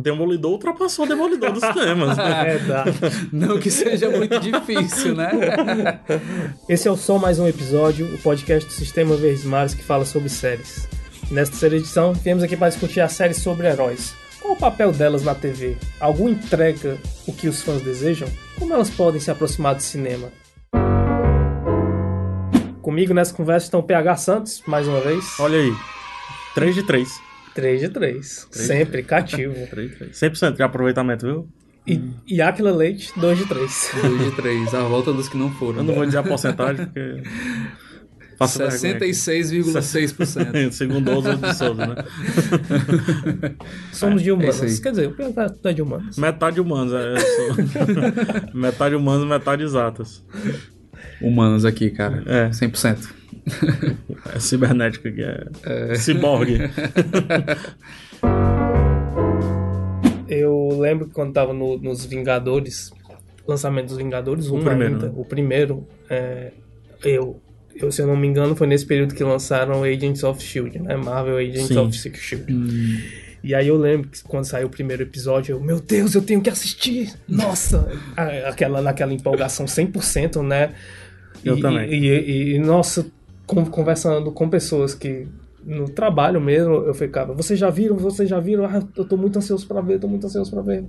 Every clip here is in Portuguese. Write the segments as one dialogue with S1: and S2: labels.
S1: Demolidor ultrapassou o Demolidor dos cinemas.
S2: É, dá.
S3: Não que seja muito difícil, né?
S2: Esse é o Som Mais Um Episódio, o podcast do Sistema Verdes Mares que fala sobre séries. Nesta terceira edição, viemos aqui para discutir as séries sobre heróis. Qual o papel delas na TV? Alguma entrega o que os fãs desejam? Como elas podem se aproximar do cinema? Comigo nessa conversa estão o PH Santos, mais uma vez.
S1: Olha aí. 3 de 3.
S2: 3 de 3. Sempre cativo.
S1: 3 de 3. 100% de aproveitamento, viu?
S2: E, e Aquila Leite, 2 de 3.
S3: 2 de 3, a volta dos que não foram.
S1: Eu não vou dizer a porcentagem porque. Faço vergonha aqui.
S3: 66,6%.
S1: Segundo Oswald de Souza, né?
S2: Somos de
S3: É
S2: humanas.
S3: aí.
S2: Quer dizer, o PH é de humanas.
S1: Metade humanos, é, eu sou. metade humanos, metade exatas.
S3: Humanos aqui, cara.
S1: É.
S3: 100%.
S1: É cibernética aqui, é. Ciborgue.
S2: Eu lembro que quando tava no- nos Vingadores, lançamento dos Vingadores,
S1: O
S2: um
S1: primeiro,
S2: ainda,
S1: né?
S2: o primeiro, é, eu, eu, se eu não me engano, foi nesse período que lançaram Agents of S.H.I.E.L.D., né? Marvel Agents
S1: Sim.
S2: of S.H.I.E.L.D. E aí eu lembro que quando saiu o primeiro episódio, eu, meu Deus, eu tenho que assistir! Nossa! Aquela, naquela empolgação 100%, né?
S1: Eu
S2: e,
S1: também.
S2: E, e- e, nossa, conversando com pessoas que no trabalho mesmo, eu ficava, vocês já viram? Vocês já viram? Ah, eu tô muito ansioso pra ver, tô muito ansioso pra ver.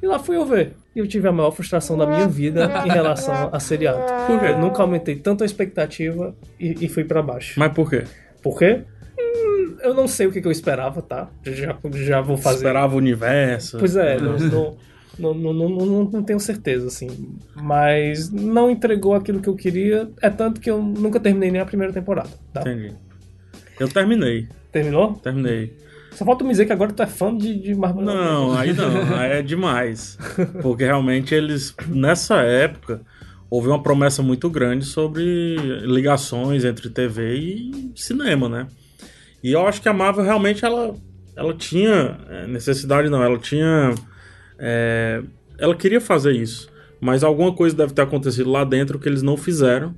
S2: E lá fui eu ver. E eu tive a maior frustração da minha vida em relação a seriado.
S1: Por quê?
S2: Eu nunca aumentei tanto a expectativa e, e fui pra baixo.
S1: Mas por quê?
S2: Por quê? Hum, eu não sei o que, que eu esperava, tá? Já, já vou fazer.
S1: Esperava o universo.
S2: Pois é, não, não, não, não, não, não- não tenho certeza, assim. Mas não entregou aquilo que eu queria. É tanto que eu nunca terminei nem a primeira temporada, tá?
S1: Entendi. Eu terminei.
S2: Terminou?
S1: Terminei.
S2: Só falta me dizer que agora tu é fã de, de Marvel.
S1: Não, aí não, aí é demais. Porque realmente eles, nessa época, houve uma promessa muito grande sobre ligações entre TV e cinema, né? E eu acho que a Marvel realmente ela, ela tinha é, necessidade, não, ela tinha. É, ela queria fazer isso, mas alguma coisa deve ter acontecido lá dentro que eles não fizeram.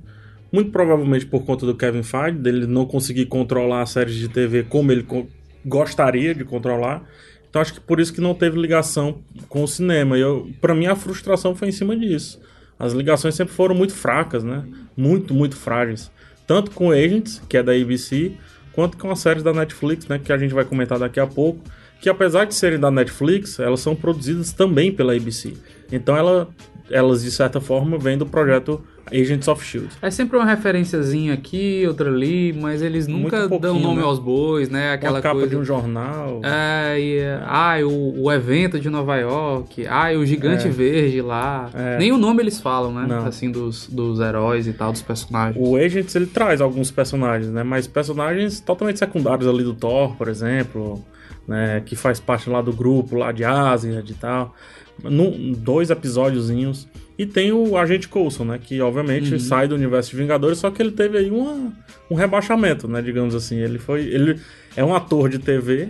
S1: Muito provavelmente por conta do Kevin Feige, dele não conseguir controlar as séries de TV como ele co- gostaria de controlar. Então acho que por isso que não teve ligação com o cinema. E eu, para mim a frustração foi em cima disso. As ligações sempre foram muito fracas, né? Muito, muito frágeis. Tanto com Agents, que é da ABC, quanto com as séries da Netflix, né, que a gente vai comentar daqui a pouco, que apesar de serem da Netflix, elas são produzidas também pela ABC. Então ela, elas de certa forma vêm do projeto Agents of Shield.
S3: É sempre uma referenciazinha aqui, outra ali, mas eles nunca dão nome
S1: né?
S3: aos bois, né? Aquela
S1: Uma capa
S3: coisa.
S1: de um jornal.
S3: É, e, é, ah, o, o evento de Nova York, ah, o gigante
S1: É.
S3: verde lá.
S1: É.
S3: Nem o nome eles falam, né?
S1: Não.
S3: Assim, dos, dos heróis e tal, dos personagens.
S1: O Agents ele traz alguns personagens, né? Mas personagens totalmente secundários ali do Thor, por exemplo, né? Que faz parte lá do grupo lá de Ásia e tal. Num, dois episódiozinhos. E tem o Agente Coulson, né? Que obviamente sai do universo de Vingadores, só que ele teve aí uma, um rebaixamento, né? Digamos assim. Ele foi. Ele é um ator de TV.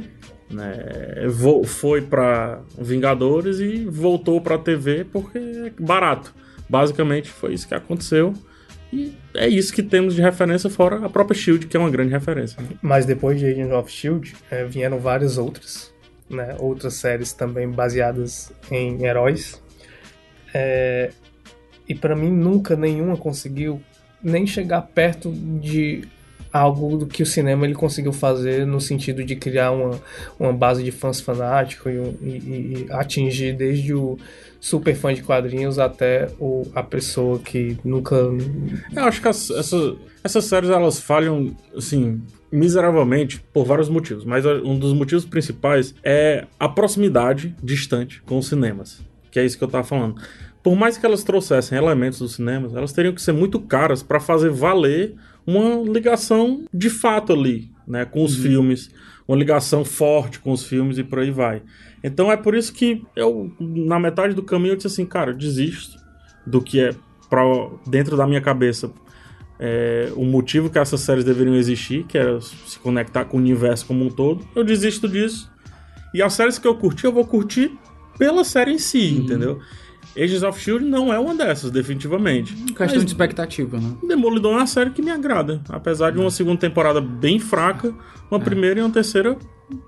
S1: Né, foi pra Vingadores e voltou pra TV porque é barato. Basicamente foi isso que aconteceu. E é isso que temos de referência, fora a própria Shield, que é uma grande referência. né?
S2: Mas depois de Agents of S.H.I.E.L.D., eh, vieram várias outras, né? Outras séries também baseadas em heróis. É, E pra mim nunca nenhuma conseguiu nem chegar perto de algo do que o cinema ele conseguiu fazer no sentido de criar uma, uma base de fãs fanáticos e, e- e atingir desde o super fã de quadrinhos até o, a pessoa que nunca
S1: Eu acho que as- essa- essas séries elas falham, assim, miseravelmente por vários motivos, mas um dos motivos principais é a proximidade distante com os cinemas, que é isso que eu tava falando. Por mais que elas trouxessem elementos dos cinemas, elas teriam que ser muito caras para fazer valer uma ligação de fato ali, né, com os filmes, uma ligação forte com os filmes e por aí vai. Então é por isso que eu, na metade do caminho, eu disse assim, cara, eu desisto do que é pra, dentro da minha cabeça é, o motivo que essas séries deveriam existir, que era se conectar com o universo como um todo. Eu desisto disso. E as séries que eu curti, eu vou curtir pela série em si, entendeu? Agents of Shield não é uma dessas, definitivamente.
S3: Questão
S1: Mas
S3: de expectativa, né?
S1: Demolidor é uma série que me agrada. Apesar de uma segunda temporada bem fraca, uma primeira e uma terceira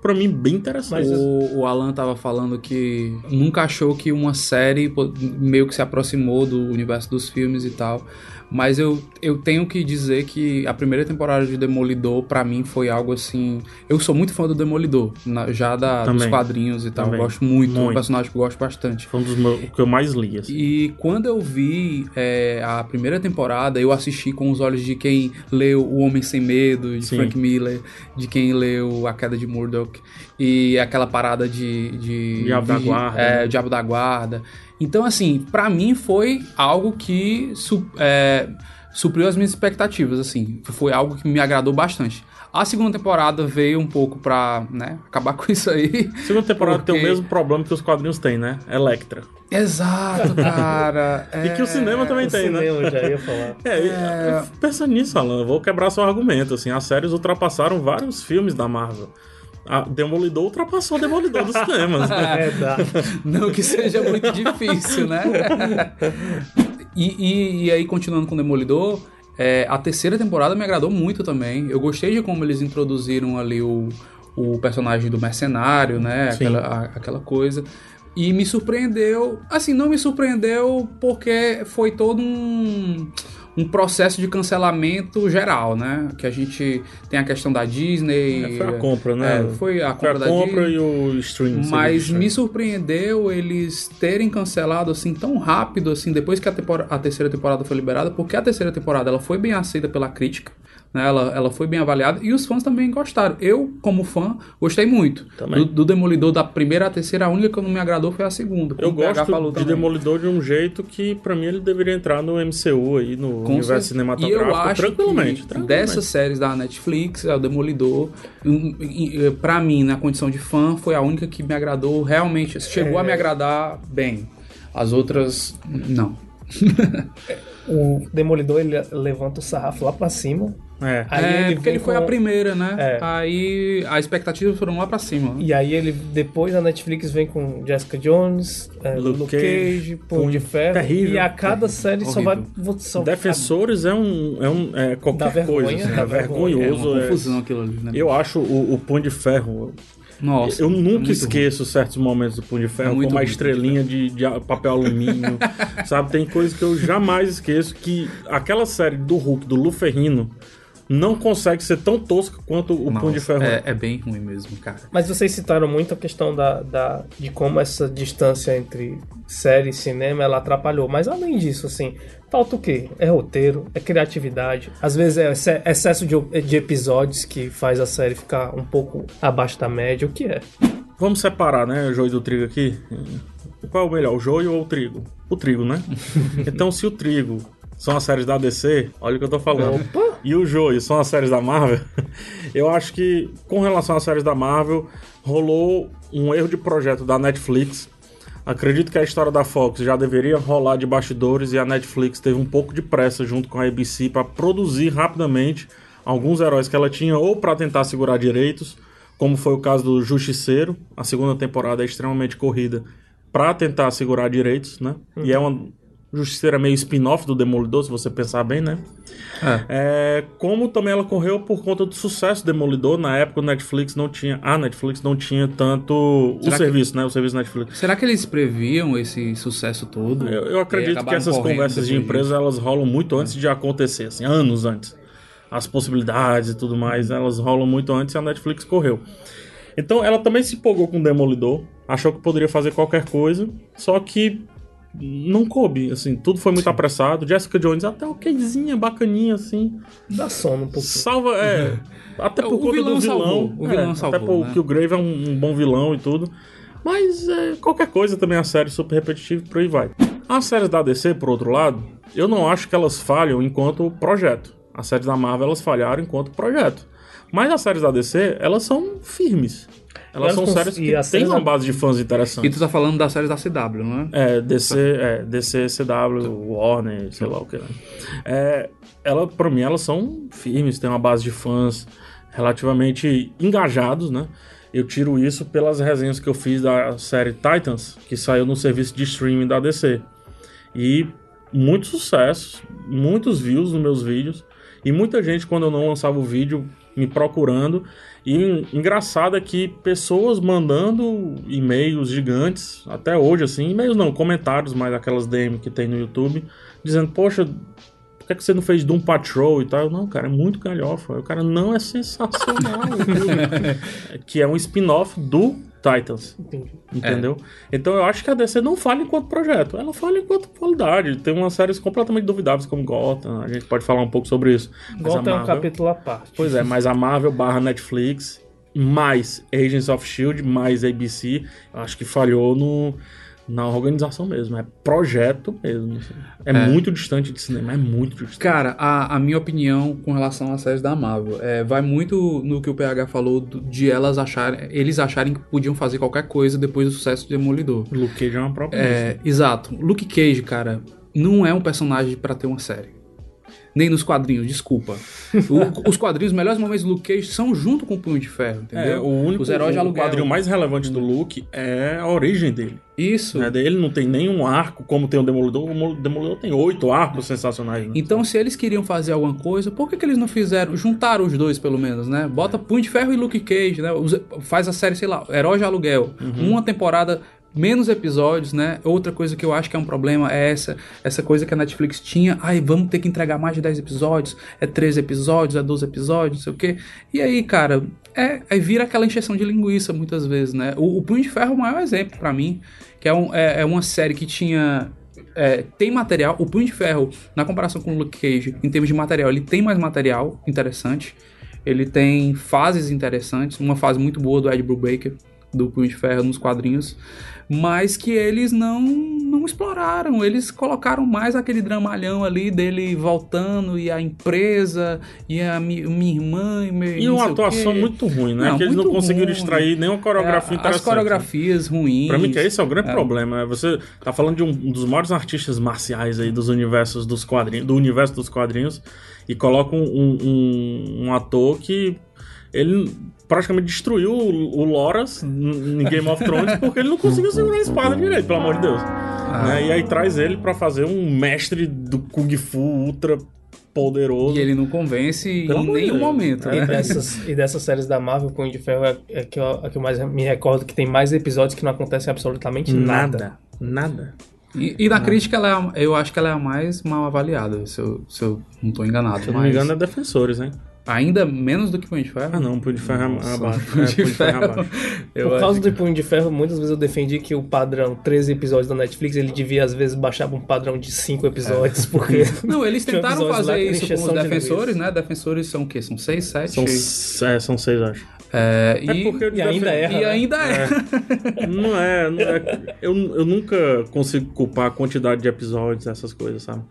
S1: pra mim, bem interessante.
S2: Mas-
S3: O, o Alan tava falando que nunca achou que uma série meio que se aproximou do universo dos filmes e tal. Mas eu, eu tenho que dizer que a primeira temporada de Demolidor, pra mim, foi algo assim. Eu sou muito fã do Demolidor, na- já da, dos quadrinhos e tal. Eu gosto muito, é um
S1: Muito.
S3: personagem que eu gosto bastante.
S1: Foi um dos meus, o que eu mais li, assim.
S3: E quando eu vi é, a primeira temporada, eu assisti com os olhos de quem leu O Homem Sem Medo, de
S1: Sim.
S3: Frank Miller, de quem leu A Queda de Murdoch, e aquela parada de. de
S1: Diabo da
S3: vigi-
S1: Guarda,
S3: É,
S1: né?
S3: Diabo da Guarda. Então, assim, pra mim foi algo que su- é, supriu as minhas expectativas, assim. Foi algo que me agradou bastante. A segunda temporada veio um pouco pra, né, acabar com isso aí.
S1: Segunda temporada tem o
S3: Porque-
S1: mesmo problema que os quadrinhos têm, né? Electra.
S3: Exato, cara.
S1: E que o cinema também
S2: O
S1: tem, né?
S2: cinema, eu já ia falar.
S1: É,
S3: É.
S1: pensa nisso, Alan. Eu Vou quebrar seu argumento. Assim, as séries ultrapassaram vários filmes da Marvel. A Demolidor ultrapassou o Demolidor dos cinemas. né?
S2: É, dá.
S3: Não que seja muito difícil, né? E, e- e aí, continuando com o Demolidor, é, a terceira temporada me agradou muito também. Eu gostei de como eles introduziram ali o, o personagem do mercenário, né?
S1: Sim.
S3: Aquela, a- aquela coisa. E me surpreendeu. Assim, não me surpreendeu porque foi todo um, um processo de cancelamento geral, né? Que a gente tem a questão da Disney.
S1: É, foi a compra, né?
S3: É, foi a
S1: Foi
S3: compra
S1: a
S3: da
S1: compra
S3: Disney.
S1: e o stream.
S3: Mas me
S1: né?
S3: surpreendeu eles terem cancelado assim tão rápido assim depois que a, a terceira temporada foi liberada, porque a terceira temporada ela foi bem aceita pela crítica, né? Ela, ela foi bem avaliada e os fãs também gostaram. Eu, como fã, gostei muito. Do, do Demolidor da primeira à terceira, a única que não me agradou foi a segunda.
S1: Eu gosto de
S3: também.
S1: Demolidor de um jeito que, pra mim, ele deveria entrar no MCU aí, no
S3: Com
S1: universo
S3: certeza.
S1: cinematográfico,
S3: E eu acho
S1: tranquilamente.
S3: dessas séries da Netflix, é o Demolidor, pra mim, na condição de fã, foi a única que me agradou realmente. Chegou
S1: É.
S3: a me agradar bem. As outras, não.
S2: O Demolidor ele levanta o sarrafo lá pra cima.
S1: É.
S2: Aí
S3: é,
S2: ele
S3: porque ele foi
S2: com-
S3: a primeira, né?
S2: É.
S3: Aí as expectativas foram lá pra cima.
S2: E aí ele depois a Netflix vem com Jessica Jones, é,
S1: Luke
S2: Luke,
S1: Cage,
S2: Punho de Ferro.
S1: terrível,
S2: e a cada série só vai. Só
S1: Defensores é um. É, um, é qualquer
S2: vergonha,
S1: coisa. assim, é.
S3: É
S1: vergonhoso.
S3: uma
S1: é-
S3: confusão aquilo ali, né?
S1: Eu acho o, o Punho de Ferro.
S3: Nossa.
S1: eu
S3: é
S1: nunca
S3: muito
S1: esqueço certos momentos do Punho de Ferro,
S3: É
S1: como a
S3: ruim,
S1: estrelinha de, de papel alumínio. sabe? Tem coisas que eu jamais esqueço. Que aquela série do Hulk, do Lu Ferrino, não consegue ser tão tosca quanto o
S3: ruim.
S1: Punho de Ferro.
S3: é, é bem ruim mesmo, cara.
S2: Mas vocês citaram muito a questão da, da, de como essa distância entre série e cinema ela atrapalhou. Mas além disso, assim, falta o quê? É roteiro, é criatividade. Às vezes é exce- excesso de, de episódios que faz a série ficar um pouco abaixo da média. O que é?
S1: Vamos separar, né, o joio do trigo aqui. Qual é o melhor, o joio ou o trigo? O trigo, né? então, se o trigo são as séries da DC, olha o que eu tô falando.
S2: Opa!
S1: E o joio são as séries da Marvel, eu acho que, com relação às séries da Marvel, rolou um erro de projeto da Netflix. Acredito que a história da Fox já deveria rolar de bastidores e a Netflix teve um pouco de pressa junto com a ABC para produzir rapidamente alguns heróis que ela tinha ou para tentar segurar direitos, como foi o caso do Justiceiro. A segunda temporada é extremamente corrida para tentar segurar direitos, né? E é uma Justiceira meio spin-off do Demolidor, se você pensar bem, né?
S3: É.
S1: É, como também ela correu por conta do sucesso do Demolidor, na época o Netflix não tinha, a Netflix não tinha tanto o
S3: Será que-
S1: serviço, né? O serviço Netflix.
S3: Será que eles previam esse sucesso todo?
S1: Eu, eu acredito que essas conversas de empresa elas rolam muito antes de acontecer, assim, anos antes. As possibilidades e tudo mais, elas rolam muito antes e a Netflix correu. Então ela também se empolgou com o Demolidor, achou que poderia fazer qualquer coisa, só que não coube, assim, tudo foi muito apressado. Jessica Jones até okzinha, bacaninha, assim.
S2: Dá sono um pouco.
S1: Salva, é. Até por
S3: O
S1: conta
S3: vilão
S1: do vilão.
S3: salvou, o vilão
S1: é,
S3: salvou,
S1: Até porque
S3: né?
S1: o Grave é um, um bom vilão e tudo. Mas é, qualquer coisa também a série super repetitiva por aí vai. As séries da DC, por outro lado, eu não acho que elas falham enquanto projeto. As séries da Marvel elas falharam enquanto projeto. Mas as séries da DC, elas são firmes. Elas
S2: Elas
S1: são séries
S2: e
S1: que têm uma
S2: da-
S1: base de fãs
S3: E
S1: interessantes.
S3: tu tá falando das séries da CW, não é?
S1: É, DC, é, DC, CW, Warner, sei lá o que. Né? É, ela, pra mim, elas são firmes, têm uma base de fãs relativamente engajados, né? Eu tiro isso pelas resenhas que eu fiz da série Titans, que saiu no serviço de streaming da DC. E muito sucesso, muitos views nos meus vídeos. E muita gente, quando eu não lançava o vídeo, me procurando. E engraçado é que pessoas mandando e-mails gigantes, até hoje, assim, e-mails não, comentários, mas aquelas DM que tem no YouTube, dizendo, poxa, por que, é que você não fez Doom Patrol e tal? Eu, não, cara, é muito galhofa. O cara, não, é sensacional. que é um spin-off do Titans.
S2: Entendi.
S1: Entendeu? Então eu acho que a DC não falha enquanto projeto, ela falha enquanto qualidade. Tem umas séries completamente duvidáveis como Gotham, a gente pode falar um pouco sobre isso.
S2: Gotham é um
S1: Marvel-
S2: capítulo à parte.
S1: Pois é, mas a Marvel barra Netflix, mais Agents of Shield, mais ABC, eu acho que falhou no, na organização mesmo. É projeto mesmo. assim. É,
S3: É.
S1: muito distante de cinema, é muito distante.
S3: Cara, a, a minha opinião com relação às séries da Marvel é, vai muito no que o PH falou de elas acharem, eles acharem que podiam fazer qualquer coisa depois do sucesso de Demolidor.
S1: Luke Cage é uma própria.
S3: É, exato. Luke Cage, cara, não é um personagem pra ter uma série. Nem nos quadrinhos, desculpa. O- os quadrinhos, os melhores momentos do Luke Cage são junto com o Punho de Ferro, entendeu?
S1: É, o único
S3: Os heróis de
S1: o
S3: aluguel.
S1: quadrinho mais relevante do Luke é a origem dele.
S3: Isso.
S1: Né? Ele não tem nenhum arco como tem o Demolidor. O Demolidor tem oito arcos sensacionais. Né?
S3: Então, se eles queriam fazer alguma coisa, por que, que eles não fizeram? Juntaram os dois, pelo menos, né? Bota Punho de Ferro e Luke Cage, né? Faz a série, sei lá, Herói de Aluguel. Uma temporada, menos episódios, né? Outra coisa que eu acho que é um problema é essa, essa coisa que a Netflix tinha. Ai, vamos ter que entregar mais de 10 episódios, é 13 episódios, é 12 episódios, não sei o quê. E aí, cara, é, aí vira aquela encheção de linguiça muitas vezes, né? O, o Punho de Ferro é o maior exemplo pra mim, que é, um- é- é uma série que tinha é, tem material. O Punho de Ferro, na comparação com o Luke Cage, em termos de material, ele tem mais material interessante. Ele tem fases interessantes. Uma fase muito boa do Ed Brubaker, do Punho de Ferro nos quadrinhos. Mas que eles não, não exploraram. Eles colocaram mais aquele dramalhão ali dele voltando e a empresa e a mi- minha irmã e meu.
S1: E uma atuação muito ruim, né?
S3: Não,
S1: que eles não conseguiram
S3: ruim.
S1: extrair nenhuma coreografia
S3: É,
S1: interessante.
S3: As coreografias ruins.
S1: Pra mim, que esse é o grande problema. né? Você tá falando de um, um dos maiores artistas marciais aí dos universos dos quadrinhos, do universo dos quadrinhos, e coloca um- um- um ator que ele praticamente destruiu o, o Loras em Game of Thrones porque ele não conseguiu segurar a espada direito, pelo amor de Deus. Né? E aí traz ele pra fazer um mestre do Kung Fu ultra poderoso.
S3: E ele não convence
S1: Pelo
S3: em nenhum
S1: Deus.
S3: momento,
S1: É.
S2: E
S3: né?
S2: dessas, e dessas séries da Marvel, Punho de Ferro é, é que, eu, a que eu mais me recordo que tem mais episódios que não acontece absolutamente nada.
S1: Nada. Nada.
S3: E, e na crítica, ela é eu acho que ela é a mais mal avaliada, se eu, se eu não tô enganado.
S1: Se eu não
S3: mas
S1: me engano, é Defensores, hein?
S3: Ainda menos do que Punho de Ferro?
S1: Ah, não, Punho de Ferro é
S3: Nossa,
S1: abaixo.
S3: Punho
S1: É,
S3: de
S1: Punho de Ferro é
S3: Ferro.
S1: abaixo.
S2: Por causa
S3: que-
S2: do Punho de Ferro, muitas vezes eu defendi que o padrão 13 episódios da Netflix, ele devia às vezes baixar pra um padrão de 5 episódios, porque...
S3: Não, eles tentaram
S2: lá
S3: fazer
S2: era
S3: isso com os
S2: encheção de
S3: defensores, né? Defensores são o quê? São seis, sete?
S1: São, s- é, são seis, acho.
S3: É, e,
S1: É porque
S2: E ainda erra,
S3: e
S2: né?
S3: ainda é.
S1: Não é, não é. Eu, eu nunca consigo culpar a quantidade de episódios, essas coisas, sabe?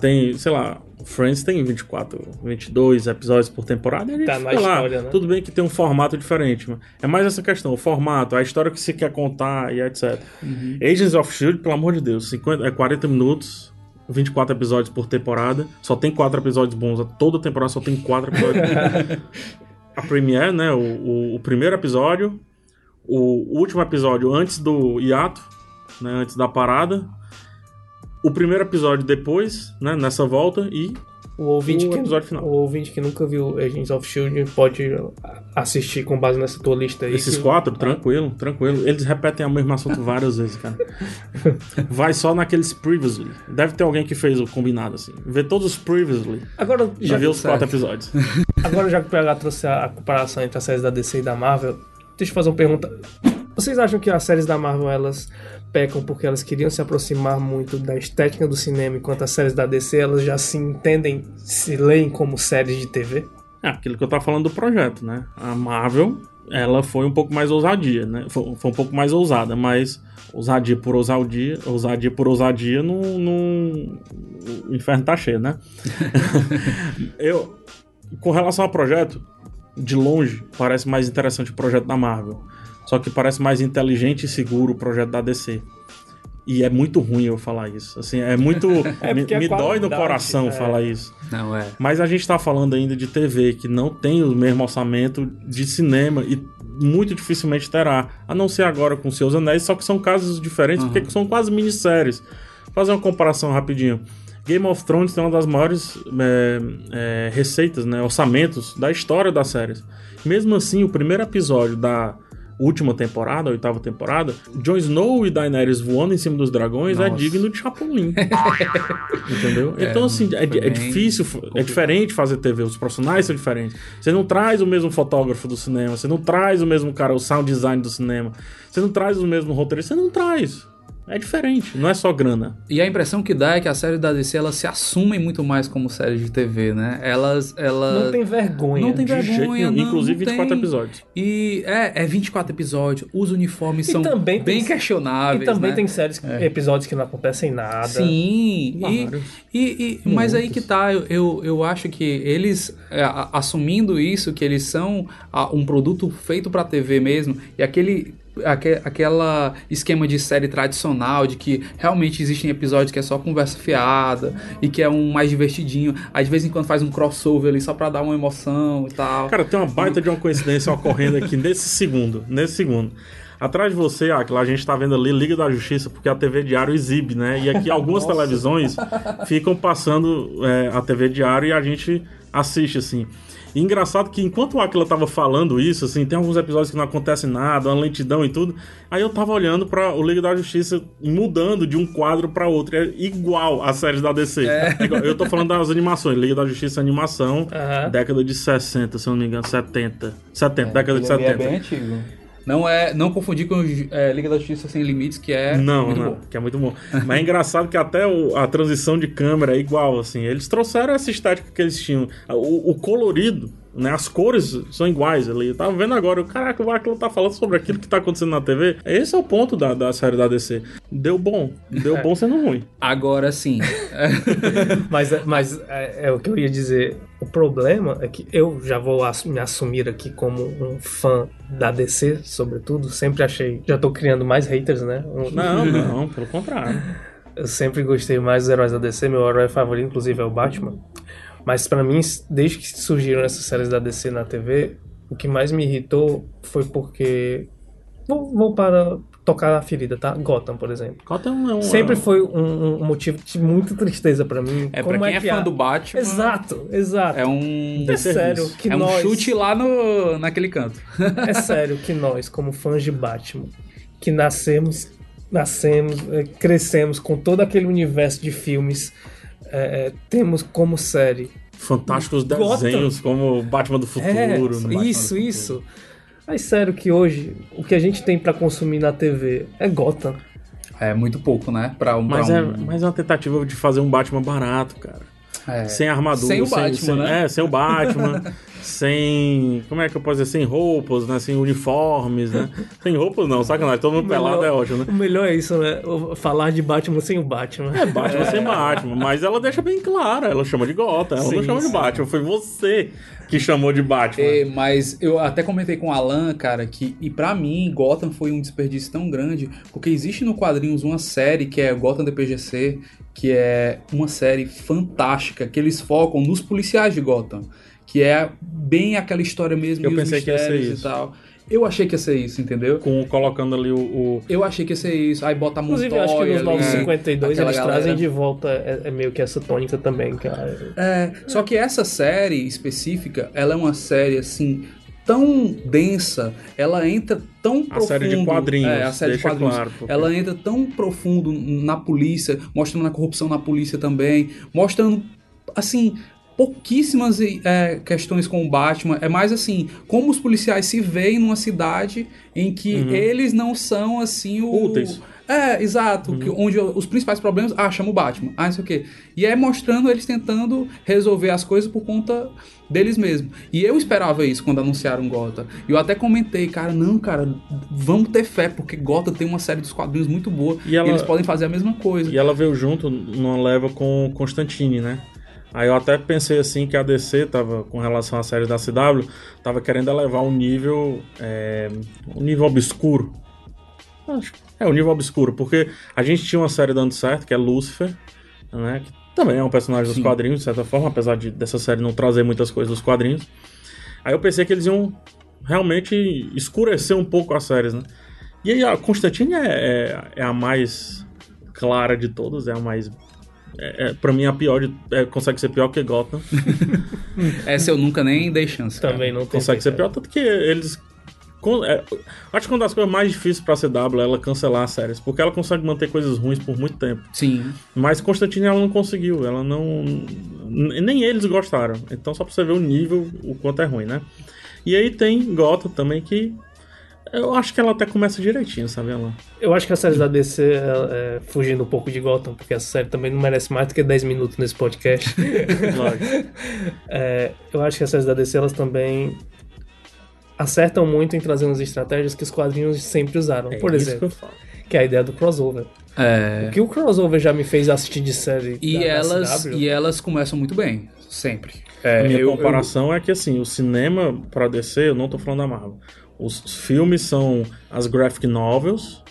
S1: Tem, sei lá, Friends tem 24, 22 episódios por temporada. E a gente
S2: Tá na
S1: fica lá.
S2: história, né?
S1: Tudo bem que tem um formato diferente, mas é mais essa questão, o formato, a história que se quer contar e etc.
S3: Uhum.
S1: Agents of Shield, pelo amor de Deus, 50, é 40 minutos. 24 episódios por temporada, só tem 4 episódios bons, toda temporada só tem 4 episódios bons. a Premiere, né? O, o, o primeiro episódio, o último episódio antes do hiato, né? Antes da parada. O primeiro episódio depois, né? Nessa volta e
S2: O ouvinte,
S1: O
S2: que,
S1: episódio final.
S2: o ouvinte que nunca viu Agents of S.H.I.E.L.D. pode assistir com base nessa tua lista aí.
S1: esses
S2: que-
S1: quatro, tranquilo, tranquilo. Eles repetem o mesmo assunto várias vezes, cara. Vai só naqueles previously. Deve ter alguém que fez o combinado assim. Vê todos os previously
S2: Agora, já,
S1: vê os quatro episódios.
S2: agora já que o PH trouxe a comparação entre as séries da DC e da Marvel, deixa eu fazer uma pergunta. Vocês acham que as séries da Marvel, elas pecam porque elas queriam se aproximar muito da estética do cinema, enquanto as séries da DC, elas já se entendem, se leem como séries de TV?
S1: É aquilo que eu tava falando do projeto, né? A Marvel, ela foi um pouco mais ousadia, né? Foi, foi um pouco mais ousada, mas ousadia por ousadia, ousadia por ousadia, não, não... o inferno tá cheio, né? eu, com relação ao projeto, de longe, parece mais interessante o projeto da Marvel. Só que parece mais inteligente e seguro o projeto da DC. E é muito ruim eu falar isso. Assim, é muito.
S2: É
S1: me me dói no coração
S2: é.
S1: falar isso.
S3: Não, é.
S1: Mas a gente tá falando ainda de TV que não tem o mesmo orçamento de cinema e muito dificilmente terá. A não ser agora com Seus Anéis, só que são casos diferentes
S3: Uhum.
S1: porque são quase minisséries. Vou fazer uma comparação rapidinho. Game of Thrones tem uma das maiores é, é, receitas, né, orçamentos da história das séries. Mesmo assim, o primeiro episódio da última temporada, a oitava temporada, Jon Snow e Daenerys voando em cima dos dragões é
S3: Nossa.
S1: digno de Chapolin. Entendeu?
S3: É,
S1: então, assim, é, é difícil, é diferente fazer TV, os profissionais são diferentes. Você não traz o mesmo fotógrafo do cinema, você não traz o mesmo cara, o sound design do cinema, você não traz o mesmo roteiro, você não traz. É diferente, não é só grana.
S3: E a impressão que dá é que as séries da DC elas se assumem muito mais como séries de TV, né? Elas. elas...
S2: Não tem vergonha.
S3: Não tem
S1: De jeito
S3: vergonha,
S1: nenhum.
S3: não,
S1: Inclusive
S3: não
S1: 24
S3: tem.
S1: episódios.
S3: E é, é 24 episódios, os uniformes
S2: E
S3: são
S2: também tem-
S3: bem questionáveis.
S2: E também
S3: né?
S2: tem séries, episódios que não acontecem nada.
S3: Sim, e,
S1: Vários.
S3: e, e- mas aí que tá, eu, eu, eu acho que eles, é, a- assumindo isso, que eles são ah, um produto feito pra TV mesmo, e aquele, aque, aquela esquema de série tradicional, de que realmente existem episódios que é só conversa fiada, e que é um mais divertidinho, aí de vez em quando faz um crossover ali só pra dar uma emoção e tal.
S1: Cara, tem uma baita de uma coincidência ocorrendo aqui nesse segundo. Nesse segundo. Atrás de você, Aquila, a gente tá vendo ali Liga da Justiça, porque a TV Diário exibe, né? E aqui algumas televisões ficam passando é, a TV Diário e a gente assiste, assim. E engraçado que enquanto o Aquila tava falando isso, assim, tem alguns episódios que não acontece nada, uma lentidão e tudo. Aí eu tava olhando para o Liga da Justiça mudando de um quadro para outro. É igual às séries da DC. É igual- Eu tô falando das animações. Liga da Justiça animação,
S2: Aham.
S1: década de 60, se eu não me engano, 70. 70, década de
S3: Ele é
S1: 70.
S3: bem antigo. Não é, não confundir com é, Liga da Justiça Sem Limites, que é
S1: Não,
S3: muito
S1: não,
S3: bom.
S1: que é muito bom. Mas é engraçado que até o- a transição de câmera é igual, assim. Eles trouxeram essa estética que eles tinham. O, o colorido, né? As cores são iguais ali. Eu tava vendo agora, o caraca, o Aquilo tá falando sobre aquilo que tá acontecendo na TV. Esse é o ponto da, da série da DC. Deu bom. Deu bom sendo ruim.
S3: Agora sim.
S2: Mas, é- mas é, é o que eu ia dizer. O problema é que eu já vou ass- me assumir aqui como um fã da DC, sobretudo. Sempre achei. Já tô criando mais haters, né?
S1: Não, não, pelo contrário.
S2: Eu sempre gostei mais dos heróis da DC. Meu herói favorito, inclusive, é o Batman. Mas pra mim, desde que surgiram essas séries da DC na TV, o que mais me irritou foi porque. Vou, vou para tocar a ferida, tá? Gotham, por exemplo.
S1: Gotham é um.
S2: Sempre foi um, um motivo de muita tristeza pra mim.
S3: É,
S2: Como
S3: pra quem é,
S2: que
S3: fã
S2: a-
S3: do Batman,
S2: Exato, exato.
S3: é um.
S2: É sério que
S3: é um
S2: nós.
S3: chute lá no, naquele canto.
S2: É sério que nós, como fãs de Batman, que nascemos, nascemos, eh, crescemos com todo aquele universo de filmes, eh, eh, temos como série.
S1: Fantásticos
S2: Gotham.
S1: desenhos, como Batman do Futuro.
S2: É,
S1: no Batman
S2: isso,
S1: do Futuro.
S2: isso. Mas sério que hoje o que a gente tem pra consumir na TV é Gotham.
S3: É muito pouco, né? Pra um.
S1: Mas
S3: pra
S1: é,
S3: um...
S1: mas é uma tentativa de fazer um Batman barato, cara.
S3: É.
S1: Sem armadura.
S3: Sem o Batman,
S1: sem,
S3: né?
S1: É, sem o Batman. sem. Como é que eu posso dizer? Sem roupas, né? Sem uniformes, né? Sem roupas não, sacanagem. Todo mundo pelado é ótimo, né?
S2: O melhor é isso, né? Falar de Batman sem o Batman.
S1: É Batman sem Batman, mas ela deixa bem claro, ela chama de Gotham, ela não
S2: Sim,
S1: chama de
S2: sim.
S1: Batman, foi você que chamou de Batman.
S3: É, mas eu até comentei com o Alan, cara, que e pra mim Gotham foi um desperdício tão grande, porque existe no quadrinhos uma série que é Gotham DPGC, que é uma série fantástica, que eles focam nos policiais de Gotham, que é bem aquela história mesmo,
S1: Eu
S3: e os
S1: pensei que ia ser isso.
S3: e tal. Eu achei que ia ser isso, entendeu?
S1: Com, colocando ali o, o-
S3: Eu achei que ia ser isso. Aí bota a
S2: Inclusive, eu acho que nos
S3: ali,
S2: Novos
S1: é,
S2: 52
S3: aquela
S2: eles
S3: galera.
S2: trazem de volta é, é meio que essa tônica também, cara.
S3: É, só que essa série específica, ela é uma série assim tão densa, ela entra tão
S1: A
S3: profundo.
S1: série de quadrinhos,
S3: É, a série de
S1: deixa
S3: quadrinhos.
S1: claro, porque-
S3: Ela entra tão profundo na polícia, mostrando a corrupção na polícia também, mostrando assim pouquíssimas é, questões com o Batman. É mais assim, como os policiais se veem numa cidade em que eles não são assim o.
S1: Úteis.
S3: É, exato. que- onde os principais problemas. Ah, chama o Batman. Ah, não sei o quê. E é mostrando eles tentando resolver as coisas por conta deles mesmos. E eu esperava isso quando anunciaram Gotham. E eu até comentei, cara, não, cara, vamos ter fé, porque Gotham tem uma série dos quadrinhos muito boa.
S1: E
S3: E,
S1: ela-
S3: eles podem fazer a mesma coisa.
S1: E ela veio junto numa leva com Constantine, né? Aí eu até pensei assim que a DC tava, com relação à série da CW, tava querendo elevar um nível. É, um nível obscuro. Acho É, um nível obscuro, porque a gente tinha uma série dando certo, que é Lucifer, né? Que também é um personagem dos
S3: Sim.
S1: quadrinhos, de certa forma, apesar de, dessa série não trazer muitas coisas dos quadrinhos. Aí eu pensei que eles iam realmente escurecer um pouco as séries, né? E aí a Constantine é, é, é a mais clara de todas, é a mais é, é, pra mim a pior, de, é, consegue ser pior que Gotham.
S3: Essa eu nunca nem dei chance. cara.
S2: Também não tem.
S1: consegue ser pior, tanto que eles. con- é, acho que uma das coisas mais difíceis pra CW é ela cancelar as séries, porque ela consegue manter coisas ruins por muito tempo.
S3: Sim.
S1: Mas Constantine ela não conseguiu, ela não. Nem eles gostaram. Então só pra você ver o nível, o quanto é ruim, né? E aí tem Gotham também que. Eu acho que ela até começa direitinho, sabe? Ela...
S2: Eu acho que as séries da DC, é, é, fugindo um pouco de Gotham, porque essa série também não merece mais do que 10 minutos nesse podcast. É, eu acho que as séries da DC, elas também acertam muito em trazer umas estratégias que os quadrinhos sempre usaram.
S1: É
S2: Por
S1: isso que
S2: exemplo,
S1: eu falo.
S2: que é a ideia do crossover.
S3: É.
S2: O que o crossover já me fez assistir de série
S3: E
S2: da,
S3: elas, e elas começam muito bem, sempre.
S1: A
S3: É,
S1: minha
S3: eu-
S1: comparação é que assim, o cinema pra DC, eu não tô falando da Marvel. Os filmes são as graphic novels,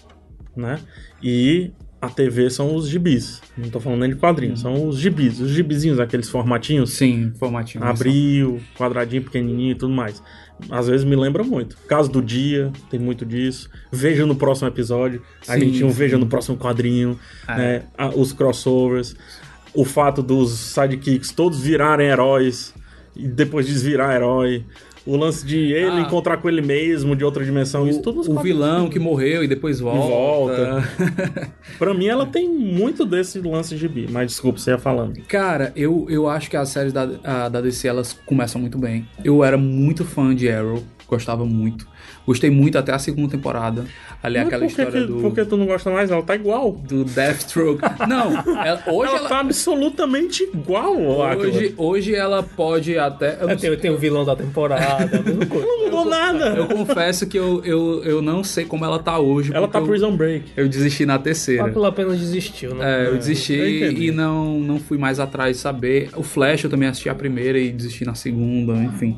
S1: né? E a TV são os gibis. Não tô falando nem de quadrinhos, são os gibis, os gibizinhos, aqueles formatinhos.
S3: Sim, formatinho.
S1: Abril, quadradinho, pequenininho e tudo mais. Às vezes me lembra muito. Caso do dia, tem muito disso. Veja no próximo episódio. A
S3: Sim,
S1: gente um
S3: sim.
S1: veja no próximo quadrinho.
S3: É.
S1: né? A- Os crossovers. O fato dos sidekicks todos virarem heróis e depois desvirar herói. O lance de ele
S3: Ah.
S1: encontrar com ele mesmo de outra dimensão. isso tudo
S3: o vilão que morreu e depois volta.
S1: volta. Pra mim, ela tem muito desse lance de bi. Mas desculpa, você ia falando.
S3: Cara, eu, eu acho que as séries da, a- da DC elas começam muito bem. Eu era muito fã de Arrow, gostava muito. Gostei muito até a segunda temporada. Ali
S1: Mas
S3: aquela história
S1: que-
S3: do,
S1: por que tu não gosta mais? Ela tá igual.
S3: do Deathstroke. Não, ela- hoje
S1: ela,
S3: ela,
S1: tá absolutamente igual
S3: hoje, hoje ela pode até. eu
S2: É, tem, tem o vilão da temporada, mesma coisa.
S1: Não mudou nada.
S3: Eu confesso que eu, eu, eu não sei como ela tá hoje.
S1: Ela tá Prison Break.
S3: eu, eu desisti na terceira.
S2: Aquila apenas desistiu, né?
S3: É, eu desisti
S1: eu
S3: e não, não fui mais atrás de saber. O Flash eu também assisti a primeira e desisti na segunda, enfim.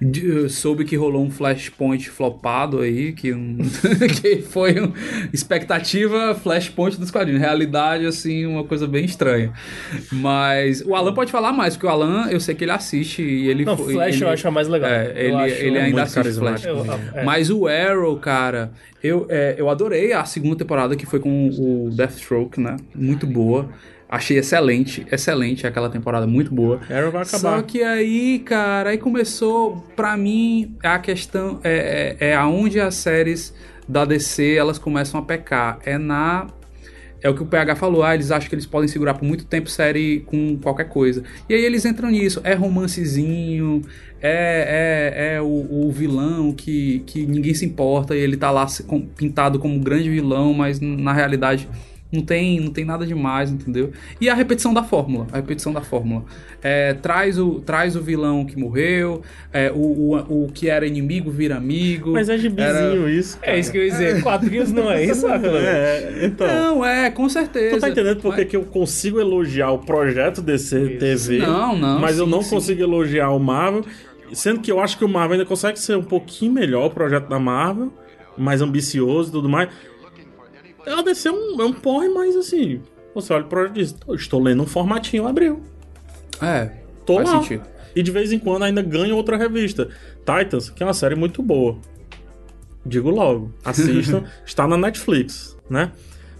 S3: De- eu soube que rolou um Flashpoint flopado aí, que, que foi um, expectativa Flashpoint dos quadrinhos. Realidade, assim, uma coisa bem estranha. Mas o Alan pode falar mais, porque o Alan, eu sei que ele assiste e ele...
S2: Não,
S3: foi-
S2: Flash
S3: ele-
S2: eu acho a mais legal.
S3: É, ele,
S2: acho
S3: ele ainda assiste Flash.
S1: carismático.
S2: Eu- é.
S3: Mas o Arrow, cara, eu, é, eu adorei a segunda temporada que foi com o Deathstroke, né? Muito boa. Achei excelente, excelente aquela temporada, muito boa.
S1: Arrow vai
S3: Só
S1: acabar.
S3: que aí, cara, aí começou, pra mim, a questão é, é, é aonde as séries da DC elas começam a pecar. É na. É o que o PH falou, ah, eles acham que eles podem segurar por muito tempo série com qualquer coisa. E aí eles entram nisso, é romancezinho, é, é, é o, o vilão que, que ninguém se importa e ele tá lá pintado como um grande vilão, mas na realidade não tem, não tem nada demais, entendeu? E a repetição da fórmula, a repetição da fórmula. É, traz, o, traz o vilão que morreu, é, o, o, o que era inimigo vira amigo.
S1: Mas é gibizinho
S3: Era-
S1: isso.
S2: É isso que eu ia dizer. Quadrinhos não é isso?
S1: É, então.
S3: Não, é, com certeza.
S1: Tu tá entendendo por que
S3: Mas-
S1: que eu consigo elogiar o projeto DC TV,
S3: Não, não,
S1: mas eu
S3: sim,
S1: não
S3: sim.
S1: consigo elogiar o Marvel, sendo que eu acho que o Marvel ainda consegue ser um pouquinho melhor o projeto da Marvel, mais ambicioso e tudo mais. A DC é um, é um porre, mas assim, você olha pro projeto e diz, "Tô- estou lendo um formatinho abril.
S3: É,
S1: Tô
S3: faz
S1: lá.
S3: sentido.
S1: E de vez em quando ainda ganha outra revista. Titans, que é uma série muito boa. Digo logo, assistam, está na Netflix, né?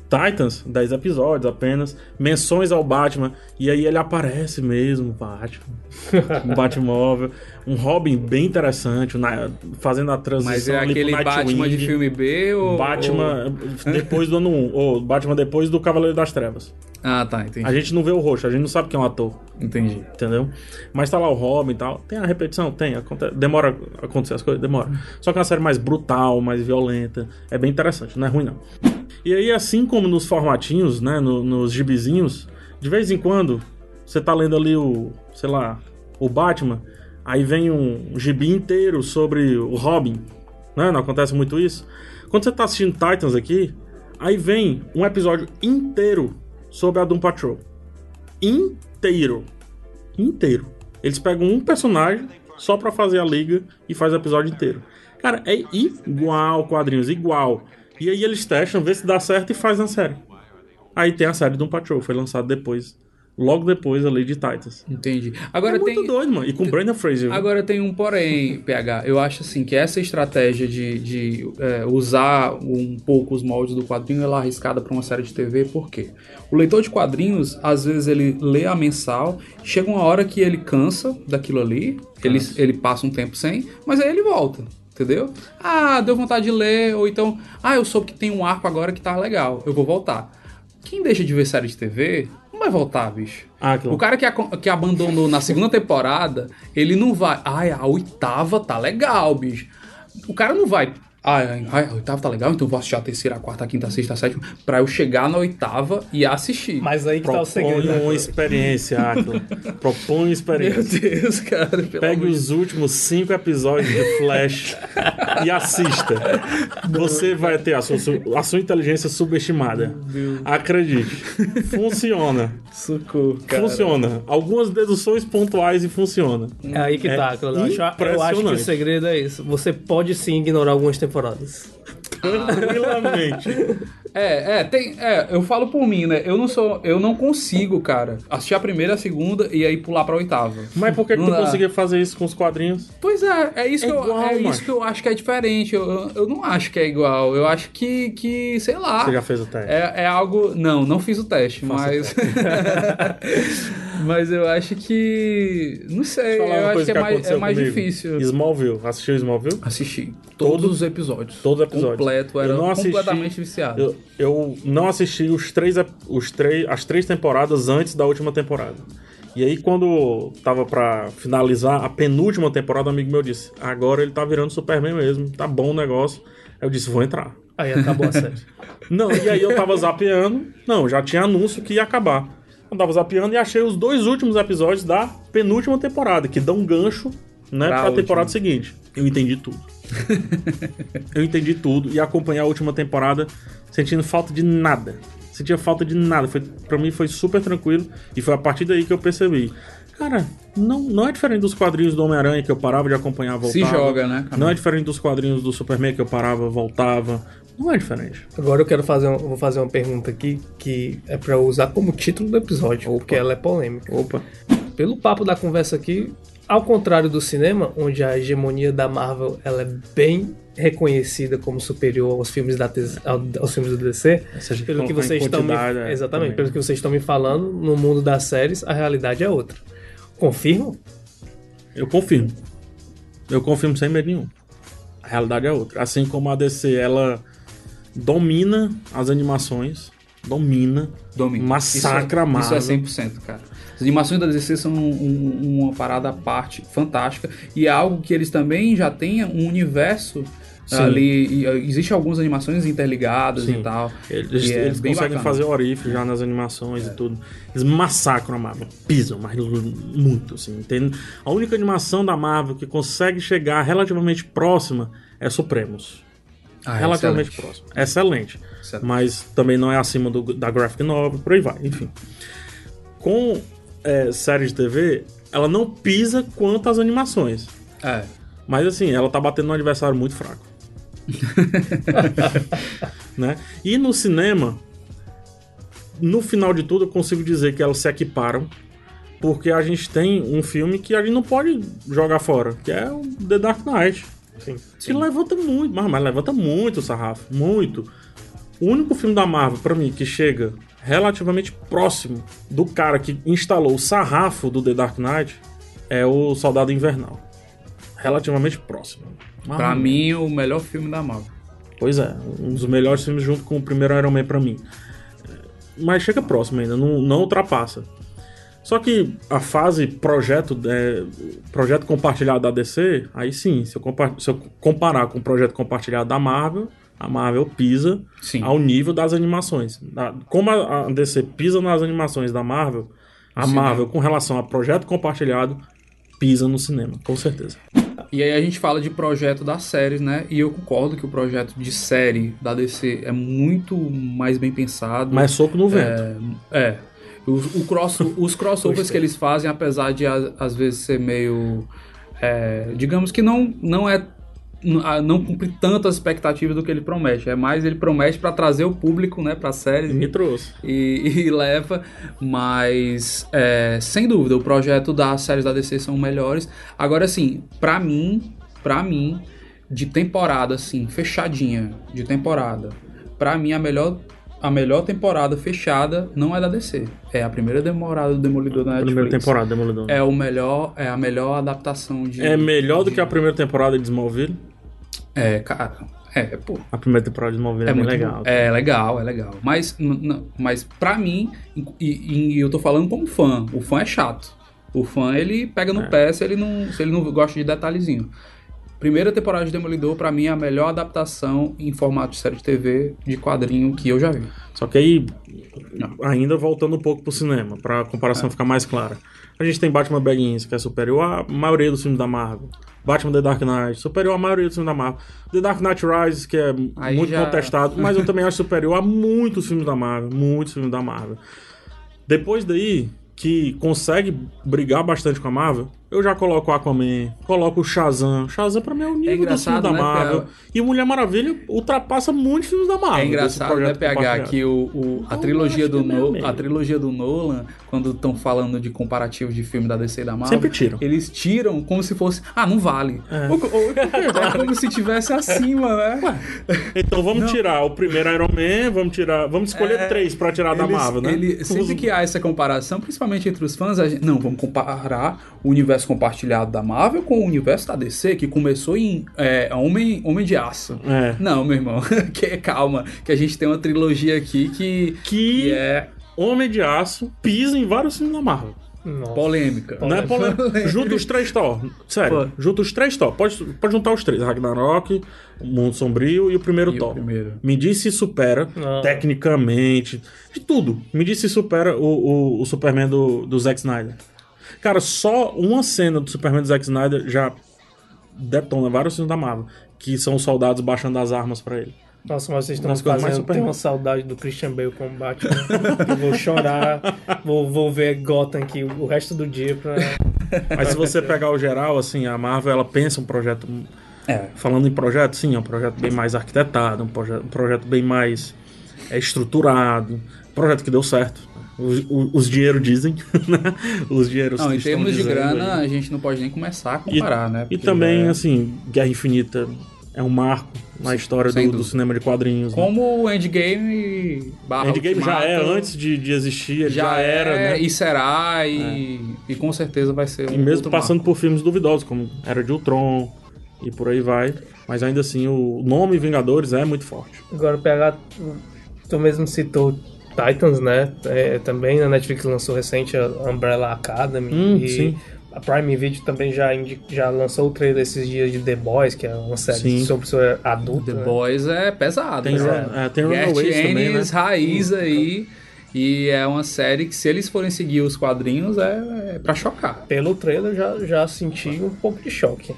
S1: Titans, 10 episódios apenas, menções ao Batman, e aí ele aparece mesmo, Batman. Um Batmóvel, um Robin bem interessante, na- fazendo a transição
S3: Mas é aquele Batman de filme B ou.
S1: Batman depois do ano 1, ou Batman depois do Cavaleiro das Trevas.
S3: ou- Ah, tá, entendi.
S1: A gente não vê o roxo, a gente não sabe quem é um ator.
S3: Entendi.
S1: Entendeu? Mas tá lá o Robin e tal. Tem a repetição? Tem. Aconte... Demora a acontecer as coisas? Demora. Só que é uma série mais brutal, mais violenta. É bem interessante, não é ruim não. E aí, assim como nos formatinhos, né? no- nos gibizinhos, de vez em quando, você tá lendo ali o, sei lá, o Batman, aí vem um gibi inteiro sobre o Robin, né? Não acontece muito isso. Quando você tá assistindo Titans aqui, aí vem um episódio inteiro sobre a Doom Patrol. Inteiro inteiro. Eles pegam um personagem só pra fazer a liga e faz o episódio inteiro. Cara, é igual quadrinhos, igual. E aí eles testam, vê se dá certo e faz na série. Aí tem a série do Patrol, foi lançado depois logo depois ali de Titans.
S3: Entendi. Agora
S1: é muito
S3: tem.
S1: doido, mano. E com Brandon Fraser. viu?
S3: Agora tem um porém, PH. Eu acho assim que essa estratégia de, de é, usar um pouco os moldes do quadrinho ela é arriscada para uma série de TV, por quê? O leitor de quadrinhos, às vezes, ele lê a mensal, chega uma hora que ele cansa daquilo ali, ele, ele passa um tempo sem, mas aí ele volta. Entendeu? Ah, deu vontade de ler, ou então, ah, eu soube que tem um arco agora que tá legal, eu vou voltar. Quem deixa de ver série de TV não vai voltar, bicho.
S1: Ah.
S3: O cara que, que abandonou na segunda temporada, ele não vai. Ai, a oitava tá legal, bicho. O cara não vai. Ai, ai, a oitava tá legal, então eu vou assistir a terceira, a quarta, a quinta, a sexta, a sétima, pra eu chegar na oitava e assistir.
S2: Mas aí que tá o
S1: Propõe
S2: segredo. né?
S1: uma experiência, Aquila. Propõe uma
S3: Meu
S1: experiência.
S3: Deus, cara, de
S1: os últimos cinco episódios de Flash e assista. Você vai ter a sua, a sua inteligência subestimada. Acredite. Funciona.
S3: Socorro, cara.
S1: Funciona. Algumas deduções pontuais e funciona.
S2: É aí que
S1: É
S2: tá, Cláudio. eu, acho, que o segredo é isso. Você pode sim ignorar algumas temporadas.
S1: Tranquilamente.
S3: É, é, tem. É, eu falo por mim, né? Eu não sou. Eu não consigo, cara, assistir a primeira, a segunda e aí pular pra oitava.
S1: Mas por que, que
S3: Não
S1: tu
S3: dá.
S1: conseguia fazer isso com os quadrinhos?
S3: Pois é, é isso,
S1: É
S3: que, eu,
S1: igual,
S3: é
S1: mano.
S3: isso que eu acho que é diferente. Eu, eu, eu não acho que é igual. Eu acho que, que sei lá.
S1: Você já fez o teste?
S3: É, é algo. Não, não fiz o teste,
S1: Faça
S3: mas. mas eu acho que. Não sei, eu acho
S1: coisa
S3: que é mais, é mais
S1: comigo.
S3: difícil.
S1: Smallville. Assistiu Smallville?
S3: Assisti todos os episódios.
S1: Todos os episódios.
S3: Completo, era
S1: Eu não assisti-
S3: completamente viciado.
S1: Eu, eu não assisti os três, os três, as três temporadas antes da última temporada. E aí, quando tava pra finalizar a penúltima temporada, um amigo meu disse: Agora ele tá virando Superman mesmo, tá bom o negócio. Aí eu disse: Vou entrar.
S2: Aí acabou a série.
S1: Não, e aí eu tava zapeando. Não, já tinha anúncio que ia acabar. Eu tava zapeando e achei os dois últimos episódios da penúltima temporada, que dão um gancho, né,
S3: Pra
S1: pra, temporada seguinte. Eu entendi tudo. eu entendi tudo e acompanhei a última temporada sentindo falta de nada. Sentia falta de nada. Foi, pra mim foi super tranquilo e foi a partir daí que eu percebi. Cara, não, não é diferente dos quadrinhos do Homem-Aranha que eu parava de acompanhar, voltava.
S3: Se joga, né, cara?
S1: Não é diferente dos quadrinhos do Superman que eu parava, voltava. Não é diferente.
S2: Agora eu quero fazer, um- vou fazer uma pergunta aqui que é pra eu usar como título do episódio, porque ela é polêmica.
S3: Opa.
S2: Pelo papo da conversa aqui, ao contrário do cinema, onde a hegemonia da Marvel ela é bem reconhecida como superior aos filmes da aos filmes do DC,
S1: a
S2: pelo que vocês estão me,
S1: é,
S2: exatamente,
S1: também.
S2: pelo que vocês estão me falando, no mundo das séries a realidade é outra. Confirmo?
S1: Eu confirmo. Eu confirmo sem medo nenhum. A realidade é outra. Assim como a DC, ela domina as animações, domina,
S3: Domina.
S1: massacra a
S3: isso, é-
S1: Marvel.
S3: Isso é 100%, cara. As animações da DC são um- um- uma parada à parte, fantástica. E é algo que eles também já têm um universo
S1: Sim.
S3: ali. E, uh, Existem algumas animações interligadas
S1: Sim.
S3: e tal.
S1: Eles,
S3: E é
S1: eles conseguem
S3: bacana.
S1: fazer orife já nas animações e tudo. Eles massacram a Marvel, pisam, mas muito, assim. Tem... A única animação da Marvel que consegue chegar relativamente próxima é Supremos.
S3: Ah, é
S1: relativamente
S3: excelente.
S1: próximo. Excelente.
S3: Excelente.
S1: Mas também não é acima do- da graphic novel, por aí vai, enfim. Com é, série de TV, ela não pisa quanto as animações.
S3: É.
S1: Mas assim, ela tá batendo num adversário muito fraco. né? E no cinema, no final de tudo, eu consigo dizer que elas se equiparam. Porque a gente tem um filme que a gente não pode jogar fora, que é o The Dark Knight.
S2: Sim.
S1: Que levanta muito, mas, mas levanta muito o sarrafo, muito. O único filme da Marvel, pra mim, que chega relativamente próximo do cara que instalou o sarrafo do The Dark Knight é o Soldado Invernal. Relativamente próximo.
S3: Pra mim, o melhor filme da Marvel.
S1: Pois é, um dos melhores filmes junto com o primeiro Iron Man pra mim. Mas chega próximo ainda, não, não ultrapassa. Só que a fase projeto, é, projeto compartilhado da DC, aí sim, se eu, se eu comparar com o projeto compartilhado da Marvel, a Marvel pisa
S3: Sim.
S1: ao nível das animações. Como a DC pisa nas animações da Marvel, a
S3: cinema.
S1: Marvel, com relação a projeto compartilhado, pisa no cinema, com certeza.
S3: E aí a gente fala de projeto das séries, né? E eu concordo que o projeto de série da DC é muito mais bem pensado.
S1: Mas soco no vento.
S3: É. Os, o cross, os crossovers que eles fazem, apesar de às vezes ser meio. é, digamos que não, não é não cumpre tantas expectativas do que ele promete. É mais ele promete pra trazer o público, né, para séries
S1: Me trouxe.
S3: e, e leva, mas é, sem dúvida o projeto das séries da DC são melhores. Agora assim, pra mim, para mim, de temporada assim, fechadinha, de temporada, pra mim a melhor a melhor temporada fechada não é da DC, é a primeira temporada do Demolidor da Netflix.
S1: Primeira temporada, Demolidor.
S3: É o melhor, é a melhor adaptação de
S1: É melhor do que a primeira temporada de Smallville?
S3: É, cara, é, pô,
S1: A primeira temporada de Smallville é,
S3: é muito
S1: legal.
S3: bom. É legal, é legal. Mas, mas pra mim, e, e eu tô falando como fã, o fã é chato. O fã, ele pega no
S1: É.
S3: pé se ele, não, se ele não gosta de detalhezinho. Primeira temporada de Demolidor, pra mim, é a melhor adaptação em formato de série de TV, de quadrinho que eu já vi.
S1: Só que aí, ainda voltando um pouco pro cinema, pra comparação ficar mais clara. A gente tem Batman Begins, que é superior à maioria dos filmes da Marvel. Batman The Dark Knight, superior à maioria dos filmes da Marvel. The Dark Knight Rises, que é
S3: Aí
S1: muito
S3: já-
S1: contestado, mas eu também acho superior a muitos filmes da Marvel. Muitos filmes da Marvel. Depois daí, que consegue brigar bastante com a Marvel, eu já coloco o Aquaman, coloco o Shazam. Shazam pra mim é o nível dos filmes
S3: engraçado,
S1: da
S3: né,
S1: Marvel.
S3: Pia?
S1: E o Mulher Maravilha ultrapassa muitos filmes da Marvel.
S3: É engraçado, né, PH, que o, o- a, trilogia do
S1: é
S3: no, a trilogia do Nolan, quando estão falando de comparativo de filme da DC e da Marvel,
S1: Sempre tiram.
S3: eles tiram como se fosse, ah, não vale.
S1: É.
S3: Ou- ou- é como se tivesse acima, né?
S1: Então vamos
S3: Não.
S1: tirar o primeiro Iron Man, vamos tirar, vamos escolher
S3: É,
S1: três pra tirar da
S3: Eles-
S1: Marvel, né?
S3: ele- sempre que há essa comparação, principalmente entre os fãs, a gente, não, vamos comparar o universo compartilhado da Marvel com o universo da DC, que começou em é, Homem, Homem de Aço.
S1: É.
S3: Não, meu irmão, que, calma, que a gente tem uma trilogia aqui que,
S1: Que
S3: que é
S1: Homem de Aço pisa em vários filmes da Marvel.
S2: Nossa.
S3: polêmica.
S1: Não é polêmica. Junta os três Thor. Sério,
S3: Pô.
S1: junta os três Thor. Pode, pode juntar os três: Ragnarok, Mundo Sombrio e o primeiro
S3: E o
S1: Thor.
S3: primeiro.
S1: Me diz se supera,
S2: Não.
S1: tecnicamente, de tudo. Me diz se supera o, o, o Superman do, do Zack Snyder. Cara, só uma cena do Superman do Zack Snyder já detona vários filmes da Marvel. Que são os soldados baixando as armas pra ele.
S2: Nossa, mas vocês estão
S1: mais
S2: fazendo.
S1: super-
S2: Tem uma saudade do Christian Bale como Batman. eu vou chorar, vou, vou ver Gotham aqui o resto do dia pra.
S1: Mas se você pegar o geral, assim, a Marvel ela pensa um projeto.
S3: É.
S1: Falando em projeto, sim, é um projeto bem mais arquitetado, um projeto, um projeto bem mais é, estruturado, um projeto que deu certo. Os, os, os dinheiros dizem, né? Os dinheiros
S3: Não, em
S1: estão
S3: termos de grana,
S1: aí.
S3: a gente não pode nem começar a
S1: E,
S3: comparar, né?
S1: e
S3: Porque
S1: também,
S3: é-
S1: assim, Guerra Infinita é um marco na história do, do cinema de quadrinhos. né?
S3: Como o Endgame barra
S1: Endgame já é
S3: Ultimato,
S1: antes de, de existir, ele
S3: já,
S1: já, era,
S3: é,
S1: né?
S3: e será, e, e com certeza vai ser um
S1: E mesmo
S3: outro
S1: passando
S3: marco.
S1: por filmes duvidosos, como Era de Ultron e por aí vai. Mas ainda assim, o nome Vingadores é muito forte.
S2: Agora pegar. Tu mesmo citou Titans, né? É, também a Netflix lançou recente a Umbrella Academy.
S1: Hum,
S2: e
S1: sim.
S2: a Prime Video também já, já lançou o trailer esses dias de The Boys, que é uma série
S1: Sim.
S2: sobre sobre adulto.
S3: The
S2: né?
S3: Boys é pesado.
S1: Tem,
S3: né?
S1: Run- é, tem Runaways também, né?
S3: Raiz aí. E é uma série que, se eles forem seguir os quadrinhos, é, é pra chocar.
S2: Pelo trailer já, já senti um pouco de choque.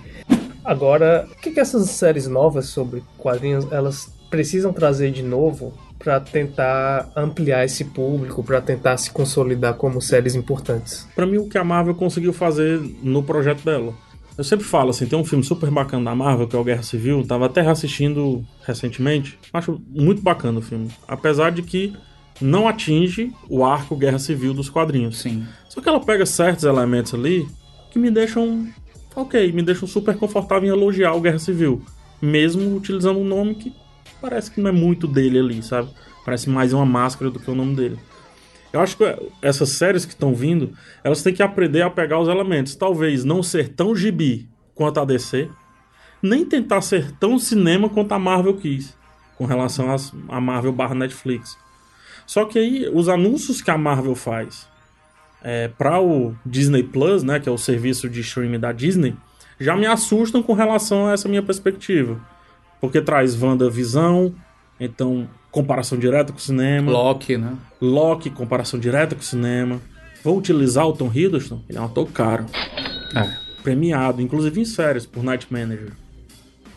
S2: Agora, o que, que essas séries novas sobre quadrinhos elas precisam trazer de novo para tentar ampliar esse público, para tentar se consolidar como séries importantes?
S1: Pra mim, o que a Marvel conseguiu fazer no projeto dela. Eu sempre falo assim, tem um filme super bacana da Marvel, que é o Guerra Civil, tava até reassistindo recentemente. Acho muito bacana o filme. Apesar de que não atinge o arco Guerra Civil dos quadrinhos.
S3: Sim.
S1: Só que ela pega certos elementos ali que me deixam ok, me deixam super confortável em elogiar o Guerra Civil. Mesmo utilizando um nome que parece que não é muito dele ali, sabe? Parece mais uma máscara do que o nome dele. Eu acho que essas séries que estão vindo, elas têm que aprender a pegar os elementos. Talvez não ser tão gibi quanto a DC, nem tentar ser tão cinema quanto a Marvel quis, com relação à Marvel barra Netflix. Só que aí, os anúncios que a Marvel faz é, para o Disney Plus, né, que é o serviço de streaming da Disney, já me assustam com relação a essa minha perspectiva. Porque traz WandaVisão, então comparação direta com o cinema.
S3: Loki, né?
S1: Loki, comparação direta com o cinema. Vou utilizar o Tom Hiddleston? Ele é um ator caro.
S3: É.
S1: Premiado, inclusive em séries, por Night Manager.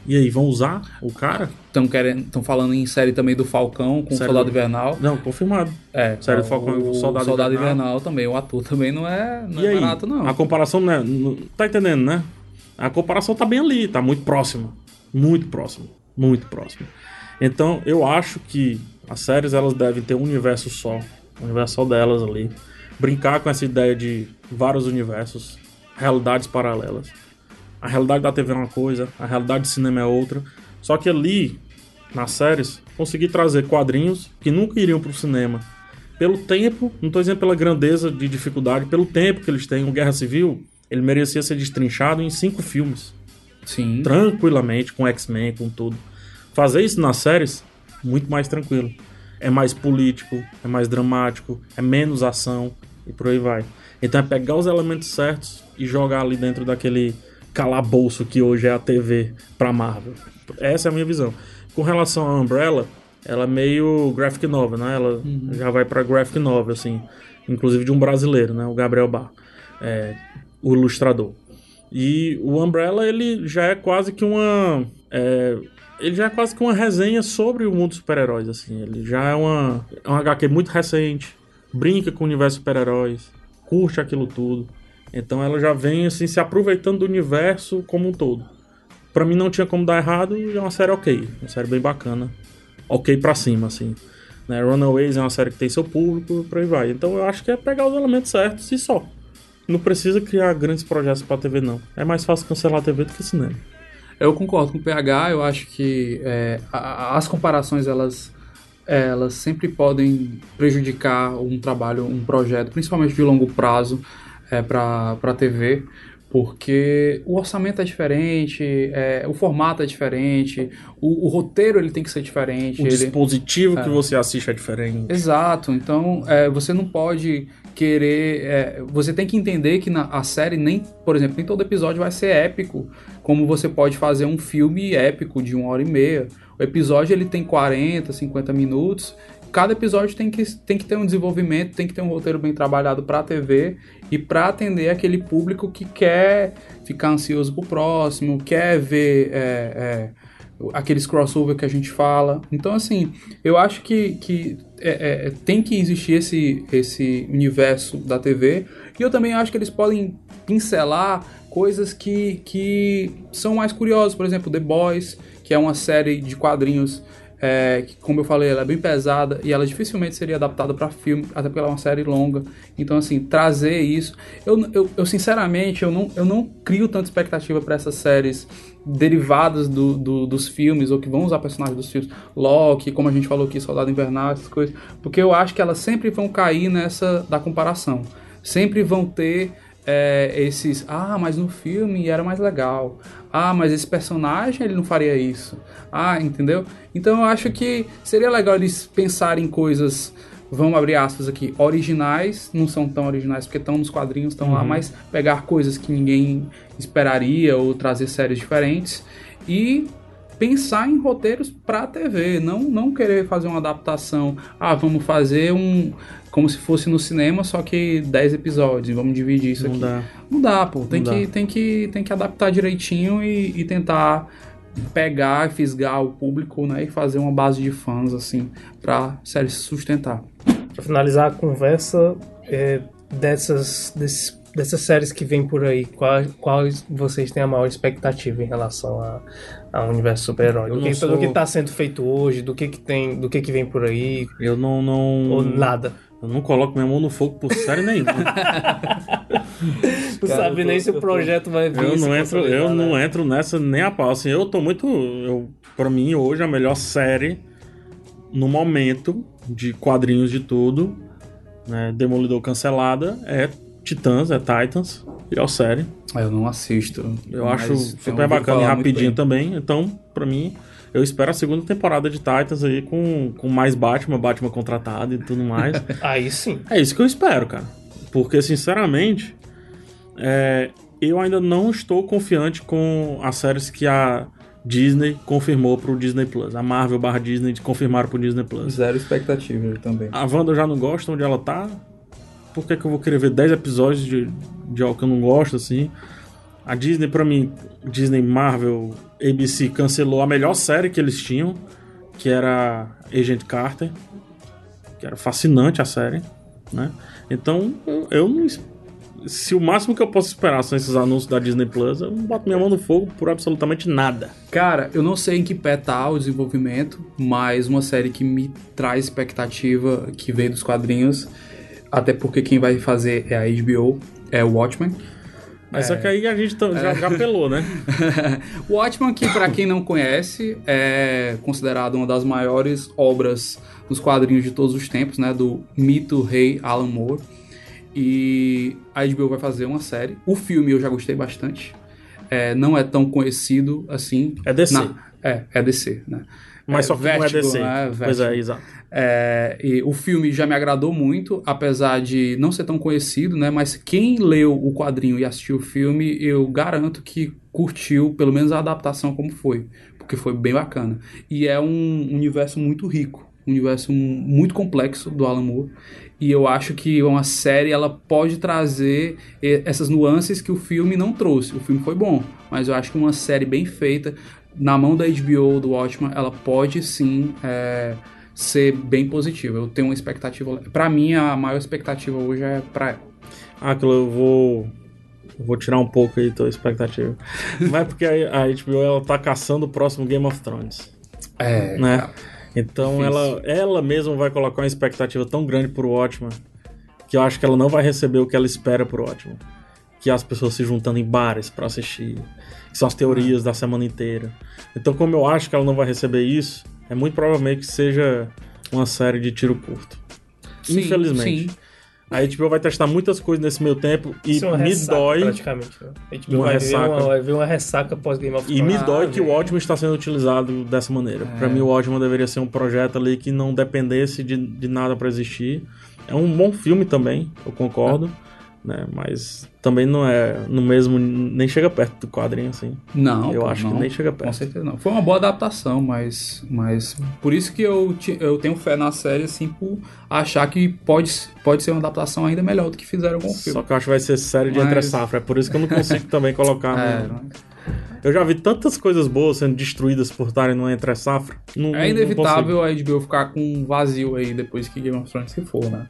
S1: E aí, vão usar o cara?
S3: Estão querendo, estão falando em série também do Falcão com o
S1: Série
S3: Soldado
S1: do-
S3: Invernal.
S1: Não, confirmado.
S3: É,
S1: Série do Falcão e o Soldado
S3: Soldado
S1: Invernal.
S3: Invernal. também. O ator também não é, não
S1: e
S3: é
S1: aí?
S3: barato, não.
S1: A comparação, né? Tá entendendo, né? A comparação tá bem ali, tá muito próxima. Muito próximo. Muito próximo. Então, eu acho que as séries elas devem ter um universo só. Um universo só delas ali. Brincar com essa ideia de vários universos, realidades paralelas. A realidade da TV é uma coisa, a realidade do cinema é outra. Só que ali, nas séries, consegui trazer quadrinhos que nunca iriam pro cinema. Pelo tempo, não tô dizendo pela grandeza de dificuldade, pelo tempo que eles têm. O Guerra Civil, ele merecia ser destrinchado em cinco filmes.
S3: Sim.
S1: Tranquilamente, com X-Men, com tudo. Fazer isso nas séries, muito mais tranquilo. É mais político, é mais dramático, é menos ação e por aí vai. Então é pegar os elementos certos e jogar ali dentro daquele calabouço que hoje é a TV pra Marvel. Essa é a minha visão. Com relação à Umbrella, ela é meio graphic novel, né? Ela
S3: Uhum.
S1: já vai pra graphic novel, assim. Inclusive de um brasileiro, né? O Gabriel Bar. É, o ilustrador. E o Umbrella, ele já é quase que uma... é, ele já é quase que uma resenha sobre o mundo dos super-heróis, assim. Ele já é uma, é um HQ muito recente, brinca com o universo super-heróis, curte aquilo tudo. Então ela já vem, assim, se aproveitando do universo como um todo. Pra mim não tinha como dar errado e é uma série ok. Uma série bem bacana. Ok pra cima, assim. Né? Runaways é uma série que tem seu público por aí vai. Então eu acho que é pegar os elementos certos e só. Não precisa criar grandes projetos pra TV, não. É mais fácil cancelar a TV do que cinema.
S3: Eu concordo com o PH, eu acho que é, a- as comparações elas, elas sempre podem prejudicar um trabalho, um projeto, principalmente de longo prazo é, para a TV, porque o orçamento é diferente, é, o formato é diferente, o, o roteiro ele tem que ser diferente.
S1: O
S3: ele-
S1: dispositivo que você assiste é diferente.
S3: Exato, então é, você não pode querer. é, você tem que entender que na, a série nem, por exemplo, nem todo episódio vai ser épico, como você pode fazer um filme épico de uma hora e meia. O episódio ele tem 40, 50 minutos. Cada episódio tem que, tem que ter um desenvolvimento, tem que ter um roteiro bem trabalhado para a TV e para atender aquele público que quer ficar ansioso pro próximo, quer ver é, é, aqueles crossover que a gente fala. Então, assim, eu acho que, que é, é, tem que existir esse, esse universo da TV. E eu também acho que eles podem pincelar coisas que, que são mais curiosas. Por exemplo, The Boys, que é uma série de quadrinhos. É, que, como eu falei, ela é bem pesada e ela dificilmente seria adaptada para filme, até porque ela é uma série longa. Então, assim, trazer isso. Eu, eu, eu, sinceramente, eu não, eu não crio tanta expectativa para essas séries derivadas do, do- dos filmes ou que vão usar personagens dos filmes, Loki, como a gente falou aqui, Soldado Invernal, essas coisas, porque eu acho que elas sempre vão cair nessa da comparação. Sempre vão ter é, esses, ah, mas no filme era mais legal. Ah, mas esse personagem ele não faria isso. Ah, entendeu? Então eu acho que seria legal eles pensarem em coisas vamos abrir aspas aqui, originais, não são tão originais porque estão nos quadrinhos, estão lá, mas pegar coisas que ninguém esperaria ou trazer séries diferentes e pensar em roteiros para TV, não não querer fazer uma adaptação, ah, vamos fazer um como se fosse no cinema, só que 10 episódios, e vamos dividir isso
S1: Não
S3: aqui.
S1: dá.
S3: Não dá, pô. Tem,
S1: Não
S3: que,
S1: dá.
S3: tem, que, tem que adaptar direitinho e, e tentar pegar e fisgar o público, né? E fazer uma base de fãs, assim, pra série se sustentar.
S2: Pra finalizar a conversa, é, dessas, desses- dessas séries que vem por aí, quais, quais vocês têm a maior expectativa em relação a- ao universo super-herói? Do que,
S1: sou-
S2: do que tá sendo feito hoje, do que, que tem, do que, que vem por aí,
S1: Eu não. não
S2: ou nada.
S1: Eu não coloco minha mão no fogo por série nenhuma.
S2: Tu
S3: Cara,
S2: sabe
S3: tô-
S2: nem se o
S3: tô-
S2: projeto vai vir.
S1: eu
S2: se
S1: não entro, eu
S2: consolidar,
S1: não
S2: né?
S1: entro nessa nem a pau. Assim, eu tô muito. Eu, pra mim, hoje, a melhor série no momento de quadrinhos de tudo, né? Demolidor cancelada, é Titãs, é Titans, melhor série.
S3: Eu não assisto.
S1: Eu acho super bacana e rapidinho também. Então, pra mim, eu espero a segunda temporada de Titans aí com, com mais Batman, Batman contratado e tudo mais.
S2: Aí sim.
S1: É isso que eu espero, cara. Porque, sinceramente, é, eu ainda não estou confiante com as séries que a Disney confirmou pro Disney Plus. A Marvel barra Disney confirmaram pro Disney Plus.
S3: Zero expectativa também.
S1: A Wanda eu já não gosta onde ela tá. Por que, que eu vou querer ver 10 episódios de, de algo que eu não gosto, assim? A Disney, pra mim, Disney, Marvel, ABC cancelou a melhor série que eles tinham, que era Agent Carter. Que era fascinante a série, né? Então, eu, não, se o máximo que eu posso esperar são esses anúncios da Disney Plus, eu não boto minha mão no fogo por absolutamente nada.
S3: Cara, eu não sei em que pé tá o desenvolvimento, mas uma série que me traz expectativa que veio dos quadrinhos, até porque quem vai fazer é a HBO, é o Watchmen.
S1: Mas só que aí a gente tá- já, já apelou, né?
S3: o Watchmen, que pra quem não conhece, é considerado uma das maiores obras dos quadrinhos de todos os tempos, né? Do mito rei Alan Moore. E a HBO vai fazer uma série. O filme eu já gostei bastante. É, não é tão conhecido assim.
S1: É DC.
S3: Na- é, é DC, né?
S1: Mas
S3: É,
S1: só que não é
S3: Vertigo,
S1: DC.
S3: né?
S1: Pois é,
S3: Vertigo.
S1: exato.
S3: É, e o filme já me agradou muito, apesar de não ser tão conhecido, né? Mas quem leu o quadrinho e assistiu o filme, eu garanto que curtiu pelo menos a adaptação como foi, porque foi bem bacana. E é um universo muito rico, um universo muito complexo do Alan Moore. E eu acho que uma série ela pode trazer essas nuances que o filme não trouxe. O filme foi bom, mas eu acho que uma série bem feita na mão da HBO do Watchmen, ela pode sim é, ser bem positiva. Eu tenho uma expectativa. Pra mim, a maior expectativa hoje é pra ela.
S1: Ah, aquilo eu vou. Vou tirar um pouco aí tua expectativa. Mas porque a HBO ela tá caçando o próximo Game of Thrones.
S3: É,
S1: né? Então
S3: Difícil.
S1: ela, ela mesma vai colocar uma expectativa tão grande pro Watchmen que eu acho que ela não vai receber o que ela espera pro Watchmen. Que é as pessoas se juntando em bares pra assistir. Que são as teorias da semana inteira. Então, como eu acho que ela não vai receber isso, é muito provavelmente que seja uma série de tiro curto.
S3: Sim,
S1: Infelizmente.
S3: sim.
S1: A HBO vai testar muitas coisas nesse meio tempo e
S2: Isso é uma
S1: me
S2: ressaca,
S1: dói.
S2: praticamente. Né? A gente
S1: Uma
S2: vai, ver
S1: ressaca.
S2: uma, vai ver uma ressaca pós Game of
S1: E
S2: Thrones.
S1: me
S3: Ah,
S1: dói que o. Watchmen está sendo utilizado dessa maneira.
S3: É.
S1: Pra mim, o Watchmen deveria ser um projeto ali que não dependesse de, de nada pra existir. É um bom filme também, eu concordo. Né? Mas também não é no mesmo. Nem chega perto do quadrinho, assim.
S3: Não,
S1: eu
S3: pô,
S1: acho
S3: não.
S1: que nem chega
S3: Com
S1: perto.
S3: certeza não. Foi uma boa adaptação, mas, mas por isso que eu, eu tenho fé na série, assim, por achar que pode, pode ser uma adaptação ainda melhor do que fizeram com o filme.
S1: Só que eu acho que vai ser série de
S3: Mas-
S1: entre safra. É por isso que eu não consigo também colocar.
S3: É,
S1: no- Eu já vi tantas coisas boas sendo destruídas por estarem no entre safra. Não,
S3: É inevitável a HBO ficar com um vazio aí depois que Game of Thrones se for, né?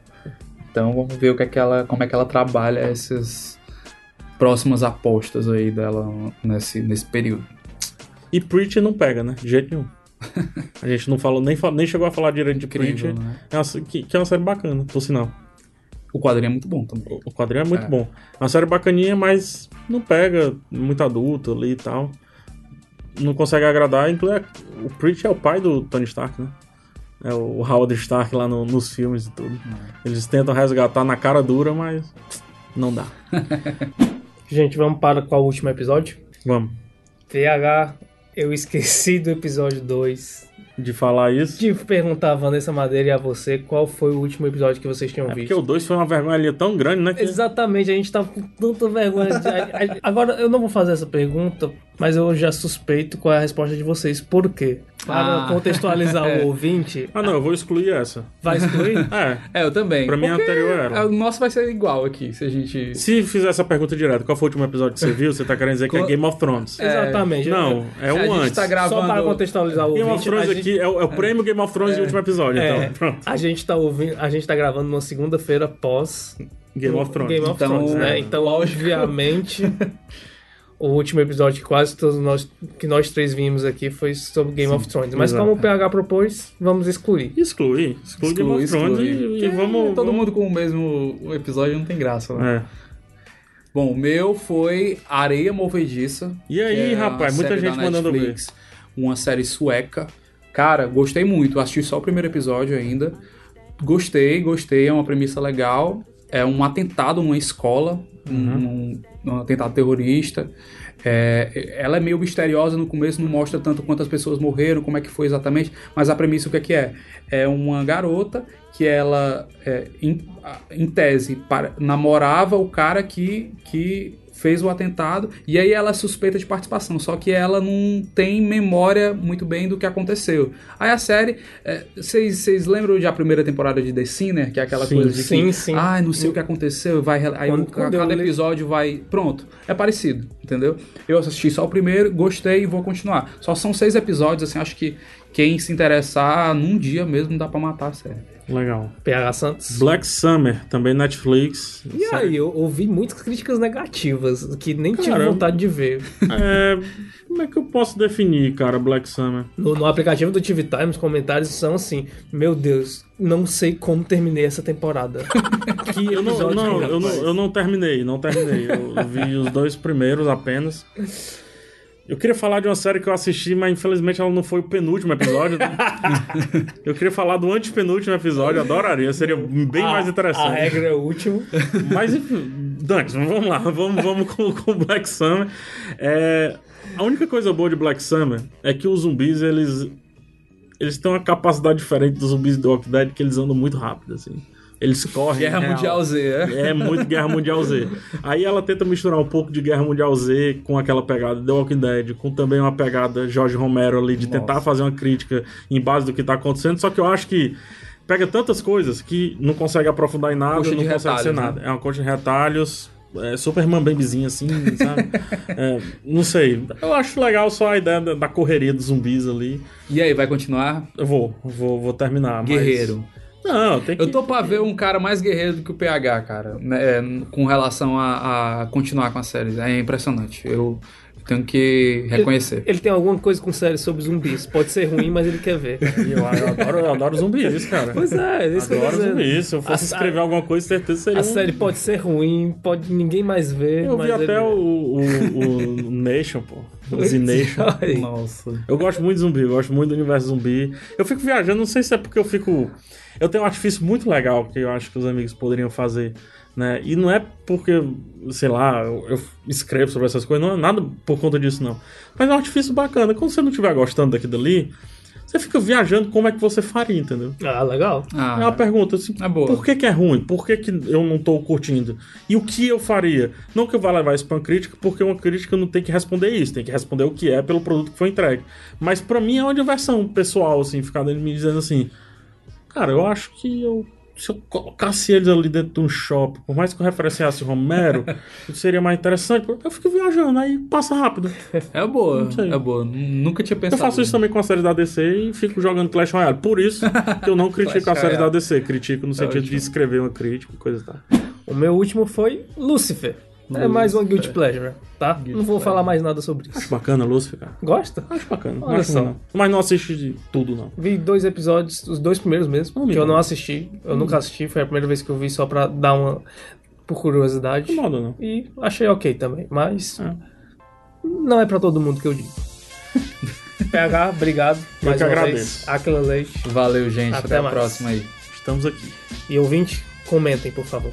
S3: Então vamos ver o que é que ela, como é que ela trabalha essas próximas apostas aí dela nesse, nesse período.
S1: E Preacher não pega, né? De jeito nenhum. A gente não falou, nem, nem chegou a falar direito de
S3: Incrível,
S1: Preacher.
S3: né?
S1: É uma que, que é uma série bacana, por sinal.
S3: O quadrinho é muito bom também.
S1: O quadrinho é muito
S3: É.
S1: bom. É uma série bacaninha, mas não pega muito adulto ali e tal. Não consegue agradar. Inclui o Preacher é o pai do Tony Stark, né? É o Howard Stark lá no- nos filmes e tudo. Eles tentam resgatar na cara dura, mas não dá.
S2: Gente, vamos para qual último episódio?
S1: Vamos.
S2: TH, eu esqueci do episódio 2.
S1: De falar isso.
S2: De perguntar a Vanessa Madeira e a você qual foi o último episódio que vocês tinham
S1: É
S2: visto.
S1: porque o 2 foi uma vergonha ali tão grande, né? que-
S2: Exatamente, a gente tava com tanta vergonha. de- Agora, eu não vou fazer essa pergunta, mas eu já suspeito qual é a resposta de vocês. Por quê? Para
S3: Ah.
S2: contextualizar
S3: É.
S2: o ouvinte,
S1: Ah, não, eu vou excluir essa.
S2: vai excluir?
S1: É.
S3: É, eu também.
S1: Pra mim, a
S3: Porque
S1: anterior era.
S3: O nosso vai ser igual aqui, se a gente.
S1: Se fizer essa pergunta direto, qual foi o último episódio que você viu? Você tá querendo dizer que é Game of Thrones?
S2: Exatamente.
S1: Não, é
S3: a
S1: um
S3: gente
S1: antes.
S3: tá gravando.
S2: Só para contextualizar o
S1: Game
S2: ouvinte.
S1: of Thrones
S2: a gente-
S1: aqui é o, é o prêmio Game of Thrones de último episódio,
S2: É,
S1: então. Pronto.
S2: a gente tá ouvindo, a gente tá gravando numa segunda-feira pós
S1: Game of Thrones.
S2: Game of
S3: Então,
S2: Thrones, né?
S3: é,
S2: Então, obviamente, o último episódio que quase todos nós que nós três vimos aqui foi sobre Game of Thrones. Mas
S1: exato.
S2: como o PH propôs, vamos excluir.
S1: Exclui. Exclui Game of Thrones e, e
S3: Porque
S1: vamos.
S3: Todo
S1: vamos-
S3: mundo com o mesmo episódio não tem graça, né?
S1: É.
S3: Bom, o meu foi Areia Movediça.
S1: E aí,
S3: é
S1: rapaz, muita gente
S3: da
S1: mandando ver.
S3: Uma série sueca. Cara, gostei muito. Assisti só o primeiro episódio ainda. Gostei, gostei. É uma premissa legal. É um atentado numa escola. Um, um atentado terrorista. É, ela é meio misteriosa no começo, não mostra tanto quantas pessoas morreram, como é que foi exatamente, mas a premissa o que é que é? É uma garota que ela, é, em, em tese, para- namorava o cara que, que fez o atentado, e aí ela é suspeita de participação, só que ela não tem memória muito bem do que aconteceu. Aí a série, é, vocês vocês lembram de a primeira temporada de The Sinner, que é aquela
S1: Sim,
S3: coisa de
S2: sim,
S3: que,
S2: sim.
S3: ah, não sei o que aconteceu, vai, aí
S2: Quando- quando
S3: cada episódio vai, pronto, é parecido, entendeu? Eu assisti só o primeiro, gostei e vou continuar. Só são seis episódios, assim, acho que quem se interessar num dia mesmo dá pra matar a série.
S1: Legal.
S2: PH Santos.
S1: Black Summer, também Netflix.
S2: E aí, eu ouvi muitas críticas negativas, que nem tive
S1: Cara,
S2: vontade de ver.
S1: É, como é que eu posso definir, cara, Black Summer?
S2: No, no aplicativo do TV Time, os comentários são assim: Meu Deus, não sei como terminei essa temporada. que
S1: Eu não, não, eu não, eu não terminei, não terminei. Eu vi os dois primeiros apenas. Eu queria falar de uma série que eu assisti, mas infelizmente ela não foi o penúltimo episódio. né? eu queria falar do antepenúltimo episódio, adoraria, seria bem mais
S2: A
S1: interessante.
S2: regra é o último.
S1: Mas enfim, Dante, vamos lá, vamos, vamos com, com Black Summer. É, a única coisa boa de Black Summer é que os zumbis, eles. Eles têm uma capacidade diferente dos zumbis do Walking Dead, que eles andam muito rápido, assim. Eles correm.
S3: Guerra
S1: real.
S3: Mundial Z, é?
S1: É muito Guerra Mundial Z. Aí ela tenta misturar um pouco de Guerra Mundial Z com aquela pegada The Walking Dead, com também uma pegada Jorge Romero ali, de tentar fazer uma crítica em base do que tá acontecendo. Só que eu acho que pega tantas coisas que não consegue aprofundar em nada,
S3: Coxa
S1: não consegue ser
S3: retalhos,
S1: nada.
S3: né?
S1: É uma coxa de retalhos. É super mambembezinho assim, sabe? É, não sei. Eu acho legal só a ideia da, da correria dos zumbis ali.
S3: E aí, vai continuar?
S1: Eu vou, vou, vou terminar. mas-
S3: Guerreiro.
S1: Não, tem que.
S3: Eu tô pra ver um cara mais guerreiro do que o PH, cara, né, é, com relação a, a continuar com a série. É impressionante. Eu tenho que reconhecer.
S2: Ele tem alguma coisa com série sobre zumbis. Pode ser ruim, mas ele quer ver.
S1: Eu, eu adoro, eu adoro zumbis, cara.
S2: Pois é, é isso que eu
S1: Adoro zumbis. Se eu fosse
S2: A-
S1: escrever alguma coisa, certeza seria.
S2: A
S1: um-
S2: série pode ser ruim, pode ninguém mais ver.
S1: Eu
S2: mas
S1: vi até
S2: ele-
S1: o, o, o Nation, pô. O Z Nation.
S2: Ai.
S1: Nossa. Eu gosto muito de zumbi, eu gosto muito do universo zumbi. Eu fico viajando, não sei se é porque eu fico. Eu tenho um artifício muito legal que eu acho que os amigos poderiam fazer. Né? E não é porque, sei lá, eu, eu escrevo sobre essas coisas, não é nada por conta disso, não. Mas é um artifício bacana. Quando você não estiver gostando daquilo ali, você fica viajando como é que você faria, entendeu?
S2: Ah, legal.
S3: Ah,
S1: É uma pergunta assim,
S3: É boa.
S1: por que, que é ruim? Por que, que eu não tô curtindo? E o que eu faria? Não que eu vá levar isso pra uma crítica, porque uma crítica não tem que responder isso, tem que responder o que é pelo produto que foi entregue. Mas pra mim é uma diversão pessoal, assim, ficar dentro me dizendo assim, cara, eu acho que eu. Se eu colocasse eles ali dentro de um shopping, por mais que eu referenciasse o Romero, seria mais interessante. Eu fico viajando, aí passa rápido.
S3: é boa, é boa. Nunca tinha
S1: Eu
S3: pensado.
S1: faço isso também com a série da DC e fico jogando Clash Royale. Por isso que eu não critico a série da. DC, critico no sentido de escrever uma crítica e coisa e tal.
S2: O meu último foi Lucifer. É mais uma Guilty Pleasure, tá? não vou falar mais nada sobre
S1: Acho
S2: isso.
S1: bacana, Lúcifer, cara.
S2: Gosta?
S1: Acho bacana. Não
S2: Olha
S1: acho
S2: só.
S1: ruim, não. Mas não assiste de tudo, não.
S2: Vi dois episódios, os dois primeiros mesmo,
S1: Não
S2: que eu não assisti. Eu nunca assisti, foi a primeira vez que eu vi só pra dar uma. por curiosidade.
S1: Não moda, não.
S2: E achei ok também, mas.
S1: É.
S2: Não é pra todo mundo que eu digo. PH, obrigado.
S1: Eu
S2: mais
S1: que
S2: uma
S1: agradeço.
S2: vez. Aquila Leite.
S3: Valeu, gente.
S2: Até
S3: Até, a
S2: mais.
S3: próxima aí.
S1: Estamos aqui.
S2: E ouvinte, comentem, por favor.